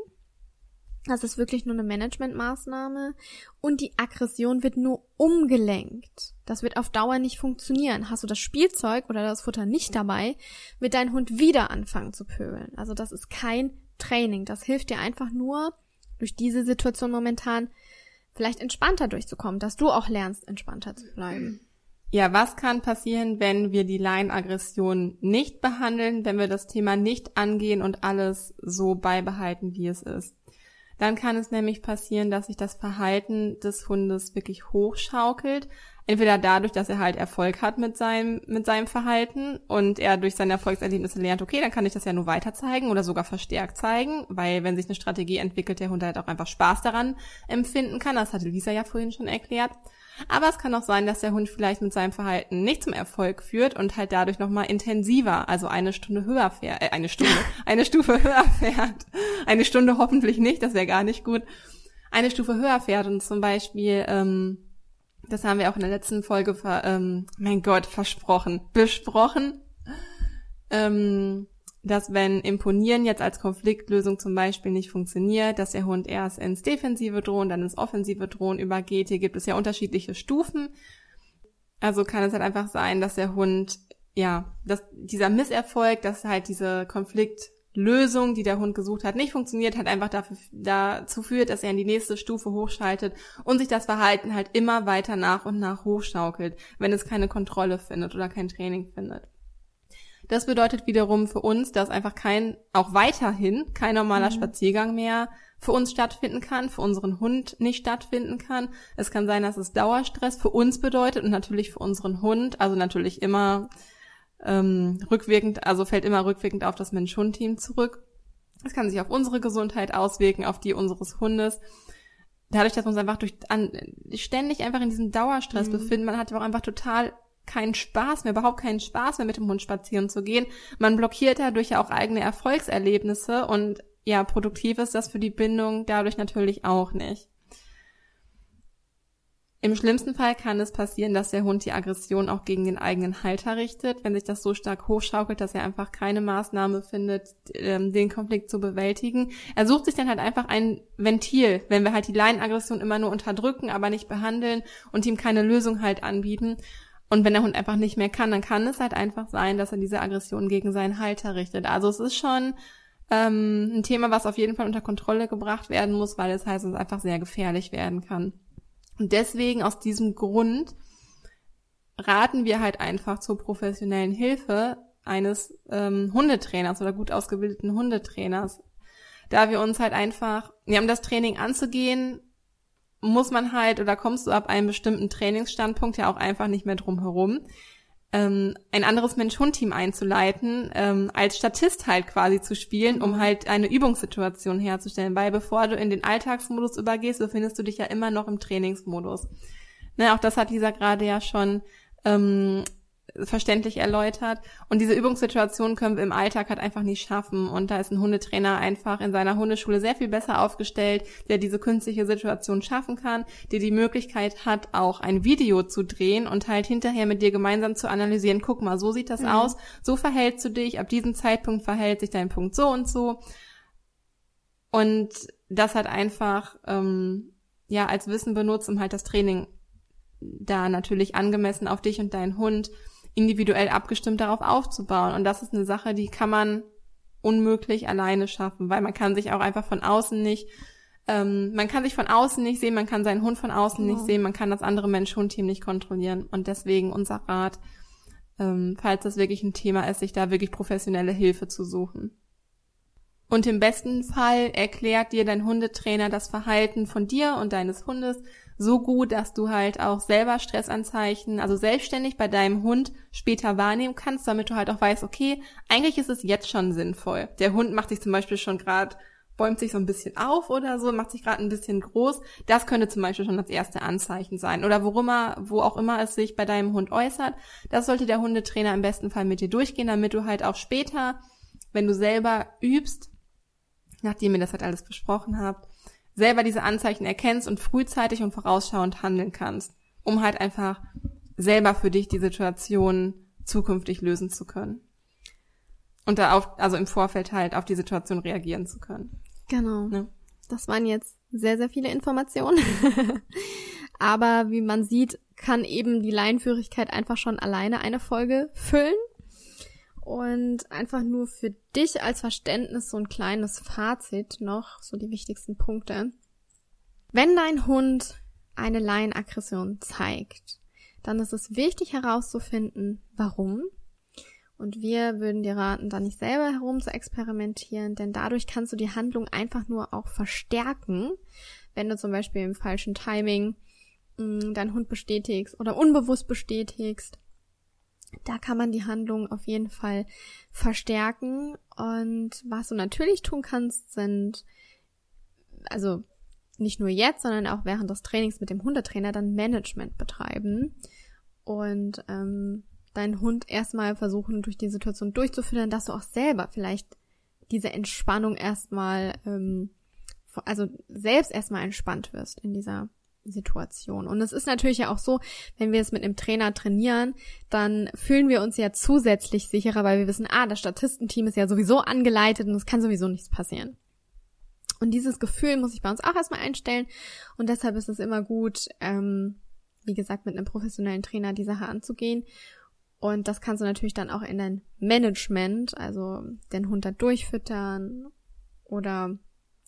Das ist wirklich nur eine Managementmaßnahme und die Aggression wird nur umgelenkt. Das wird auf Dauer nicht funktionieren. Hast du das Spielzeug oder das Futter nicht dabei, wird dein Hund wieder anfangen zu pöbeln. Also das ist kein Training. Das hilft dir einfach nur, durch diese Situation momentan vielleicht entspannter durchzukommen, dass du auch lernst, entspannter zu bleiben. Ja, was kann passieren, wenn wir die Laienaggression nicht behandeln, wenn wir das Thema nicht angehen und alles so beibehalten, wie es ist? Dann kann es nämlich passieren, dass sich das Verhalten des Hundes wirklich hochschaukelt. Entweder dadurch, dass er halt Erfolg hat mit seinem, mit seinem Verhalten und er durch seine Erfolgserlebnisse lernt, okay, dann kann ich das ja nur weiter zeigen oder sogar verstärkt zeigen, weil wenn sich eine Strategie entwickelt, der Hund halt auch einfach Spaß daran empfinden kann. Das hatte Lisa ja vorhin schon erklärt. Aber es kann auch sein, dass der Hund vielleicht mit seinem Verhalten nicht zum Erfolg führt und halt dadurch nochmal intensiver, also eine Stunde höher fährt, äh, eine Stunde, eine Stufe höher fährt. Eine Stunde hoffentlich nicht, das wäre gar nicht gut. Eine Stufe höher fährt und zum Beispiel, ähm, das haben wir auch in der letzten Folge, ver, ähm, mein Gott, versprochen, besprochen, ähm, dass wenn Imponieren jetzt als Konfliktlösung zum Beispiel nicht funktioniert, dass der Hund erst ins defensive Drohen, dann ins offensive Drohen übergeht. Hier gibt es ja unterschiedliche Stufen. Also kann es halt einfach sein, dass der Hund, ja, dass dieser Misserfolg, dass halt diese Konfliktlösung, die der Hund gesucht hat, nicht funktioniert, hat einfach dafür, dazu führt, dass er in die nächste Stufe hochschaltet und sich das Verhalten halt immer weiter nach und nach hochschaukelt, wenn es keine Kontrolle findet oder kein Training findet. Das bedeutet wiederum für uns, dass einfach kein, auch weiterhin kein normaler mhm. Spaziergang mehr für uns stattfinden kann, für unseren Hund nicht stattfinden kann. Es kann sein, dass es Dauerstress für uns bedeutet und natürlich für unseren Hund, also natürlich immer ähm, rückwirkend, also fällt immer rückwirkend auf das Mensch-Hund-Team zurück. Es kann sich auf unsere Gesundheit auswirken, auf die unseres Hundes. Dadurch, dass wir uns einfach durch an, ständig einfach in diesem Dauerstress mhm. befinden, man hat ja auch einfach total keinen Spaß mehr, überhaupt keinen Spaß mehr mit dem Hund spazieren zu gehen. Man blockiert dadurch ja auch eigene Erfolgserlebnisse und ja, produktiv ist das für die Bindung dadurch natürlich auch nicht. Im schlimmsten Fall kann es passieren, dass der Hund die Aggression auch gegen den eigenen Halter richtet, wenn sich das so stark hochschaukelt, dass er einfach keine Maßnahme findet, ähm, den Konflikt zu bewältigen. Er sucht sich dann halt einfach ein Ventil, wenn wir halt die Leinenaggression immer nur unterdrücken, aber nicht behandeln und ihm keine Lösung halt anbieten. Und wenn der Hund einfach nicht mehr kann, dann kann es halt einfach sein, dass er diese Aggression gegen seinen Halter richtet. Also es ist schon ähm, ein Thema, was auf jeden Fall unter Kontrolle gebracht werden muss, weil es halt sonst einfach sehr gefährlich werden kann. Und deswegen aus diesem Grund raten wir halt einfach zur professionellen Hilfe eines ähm, Hundetrainers oder gut ausgebildeten Hundetrainers. Da wir uns halt einfach, ja, um das Training anzugehen, muss man halt oder kommst du ab einem bestimmten Trainingsstandpunkt ja auch einfach nicht mehr drum herum, ähm, ein anderes Mensch-Hund-Team einzuleiten, ähm, als Statist halt quasi zu spielen, um halt eine Übungssituation herzustellen. Weil bevor du in den Alltagsmodus übergehst, befindest du dich ja immer noch im Trainingsmodus. Ne, auch das hat Lisa gerade ja schon ähm, verständlich erläutert. Und diese Übungssituation können wir im Alltag halt einfach nicht schaffen. Und da ist ein Hundetrainer einfach in seiner Hundeschule sehr viel besser aufgestellt, der diese künstliche Situation schaffen kann, der die Möglichkeit hat, auch ein Video zu drehen und halt hinterher mit dir gemeinsam zu analysieren, guck mal, so sieht das mhm. aus, so verhältst du dich, ab diesem Zeitpunkt verhält sich dein Punkt so und so. Und das hat einfach ähm, ja als Wissen benutzt, um halt das Training da natürlich angemessen auf dich und deinen Hund individuell abgestimmt darauf aufzubauen. Und das ist eine Sache, die kann man unmöglich alleine schaffen, weil man kann sich auch einfach von außen nicht, ähm, man kann sich von außen nicht sehen, man kann seinen Hund von außen genau. nicht sehen, man kann das andere Mensch-Hund-Team nicht kontrollieren. Und deswegen unser Rat, ähm, falls das wirklich ein Thema ist, sich da wirklich professionelle Hilfe zu suchen. Und im besten Fall erklärt dir dein Hundetrainer das Verhalten von dir und deines Hundes so gut, dass du halt auch selber Stressanzeichen, also selbstständig bei deinem Hund später wahrnehmen kannst, damit du halt auch weißt, okay, eigentlich ist es jetzt schon sinnvoll. Der Hund macht sich zum Beispiel schon gerade, bäumt sich so ein bisschen auf oder so, macht sich gerade ein bisschen groß. Das könnte zum Beispiel schon das erste Anzeichen sein. Oder worum er, wo auch immer es sich bei deinem Hund äußert. Das sollte der Hundetrainer im besten Fall mit dir durchgehen, damit du halt auch später, wenn du selber übst, nachdem ihr das halt alles besprochen habt, selber diese Anzeichen erkennst und frühzeitig und vorausschauend handeln kannst, um halt einfach selber für dich die Situation zukünftig lösen zu können. Und da auf, also im Vorfeld halt auf die Situation reagieren zu können. Genau. Ne? Das waren jetzt sehr, sehr viele Informationen. Aber wie man sieht, kann eben die Leinführigkeit einfach schon alleine eine Folge füllen. Und einfach nur für dich als Verständnis so ein kleines Fazit noch, so die wichtigsten Punkte. Wenn dein Hund eine Laienaggression zeigt, dann ist es wichtig herauszufinden, warum. Und wir würden dir raten, da nicht selber herum zu experimentieren, denn dadurch kannst du die Handlung einfach nur auch verstärken, wenn du zum Beispiel im falschen Timing mh, mm, deinen Hund bestätigst oder unbewusst bestätigst da kann man die Handlung auf jeden Fall verstärken. Und was du natürlich tun kannst, sind, also nicht nur jetzt, sondern auch während des Trainings mit dem Hundetrainer dann Management betreiben und ähm, deinen Hund erstmal versuchen, durch die Situation durchzuführen, dass du auch selber vielleicht diese Entspannung erstmal, ähm, also selbst erstmal entspannt wirst in dieser Situation. Und es ist natürlich ja auch so, wenn wir es mit einem Trainer trainieren, dann fühlen wir uns ja zusätzlich sicherer, weil wir wissen, ah, das Statistenteam ist ja sowieso angeleitet und es kann sowieso nichts passieren. Und dieses Gefühl muss ich bei uns auch erstmal einstellen. Und deshalb ist es immer gut, ähm, wie gesagt, mit einem professionellen Trainer die Sache anzugehen. Und das kannst du natürlich dann auch in dein Management, also den Hund da durchfüttern oder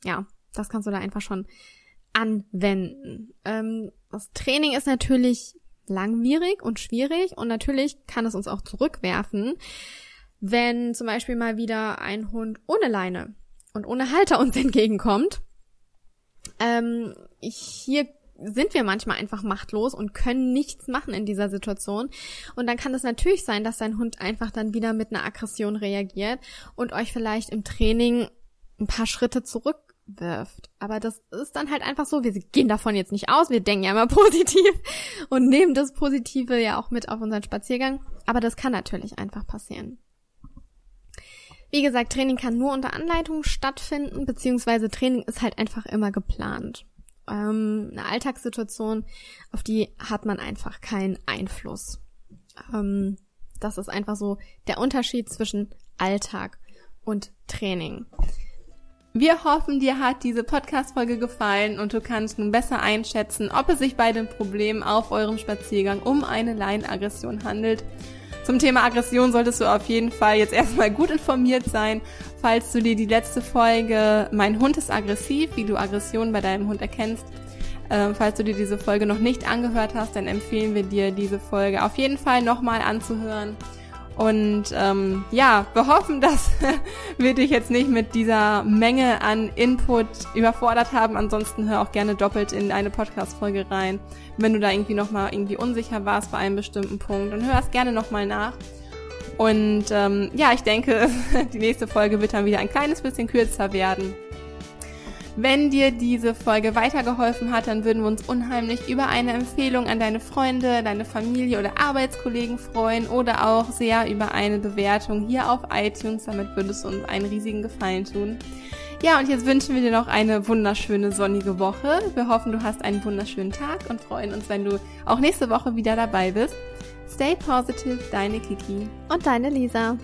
ja, das kannst du da einfach schon anwenden. Ähm, das Training ist natürlich langwierig und schwierig und natürlich kann es uns auch zurückwerfen, wenn zum Beispiel mal wieder ein Hund ohne Leine und ohne Halter uns entgegenkommt. Ähm, hier sind wir manchmal einfach machtlos und können nichts machen in dieser Situation. Und dann kann es natürlich sein, dass dein Hund einfach dann wieder mit einer Aggression reagiert und euch vielleicht im Training ein paar Schritte zurück wirft. Aber das ist dann halt einfach so, wir gehen davon jetzt nicht aus, wir denken ja immer positiv und nehmen das Positive ja auch mit auf unseren Spaziergang. Aber das kann natürlich einfach passieren. Wie gesagt, Training kann nur unter Anleitung stattfinden, beziehungsweise Training ist halt einfach immer geplant. Ähm, eine Alltagssituation, auf die hat man einfach keinen Einfluss. Ähm, das ist einfach so der Unterschied zwischen Alltag und Training. Wir hoffen, dir hat diese Podcast-Folge gefallen und du kannst nun besser einschätzen, ob es sich bei dem Problem auf eurem Spaziergang um eine Leinenaggression handelt. Zum Thema Aggression solltest du auf jeden Fall jetzt erstmal gut informiert sein. Falls du dir die letzte Folge Mein Hund ist aggressiv, wie du Aggression bei deinem Hund erkennst, äh, falls du dir diese Folge noch nicht angehört hast, dann empfehlen wir dir diese Folge auf jeden Fall nochmal anzuhören. Und ähm, ja, wir hoffen, dass wir dich jetzt nicht mit dieser Menge an Input überfordert haben. Ansonsten hör auch gerne doppelt in eine Podcast-Folge rein. Wenn du da irgendwie nochmal irgendwie unsicher warst bei einem bestimmten Punkt, dann hör es gerne nochmal nach. Und ähm, ja, ich denke, die nächste Folge wird dann wieder ein kleines bisschen kürzer werden. Wenn dir diese Folge weitergeholfen hat, dann würden wir uns unheimlich über eine Empfehlung an deine Freunde, deine Familie oder Arbeitskollegen freuen oder auch sehr über eine Bewertung hier auf iTunes. Damit würdest du uns einen riesigen Gefallen tun. Ja, und jetzt wünschen wir dir noch eine wunderschöne sonnige Woche. Wir hoffen, du hast einen wunderschönen Tag und freuen uns, wenn du auch nächste Woche wieder dabei bist. Stay positive, deine Kiki. Und deine Lisa.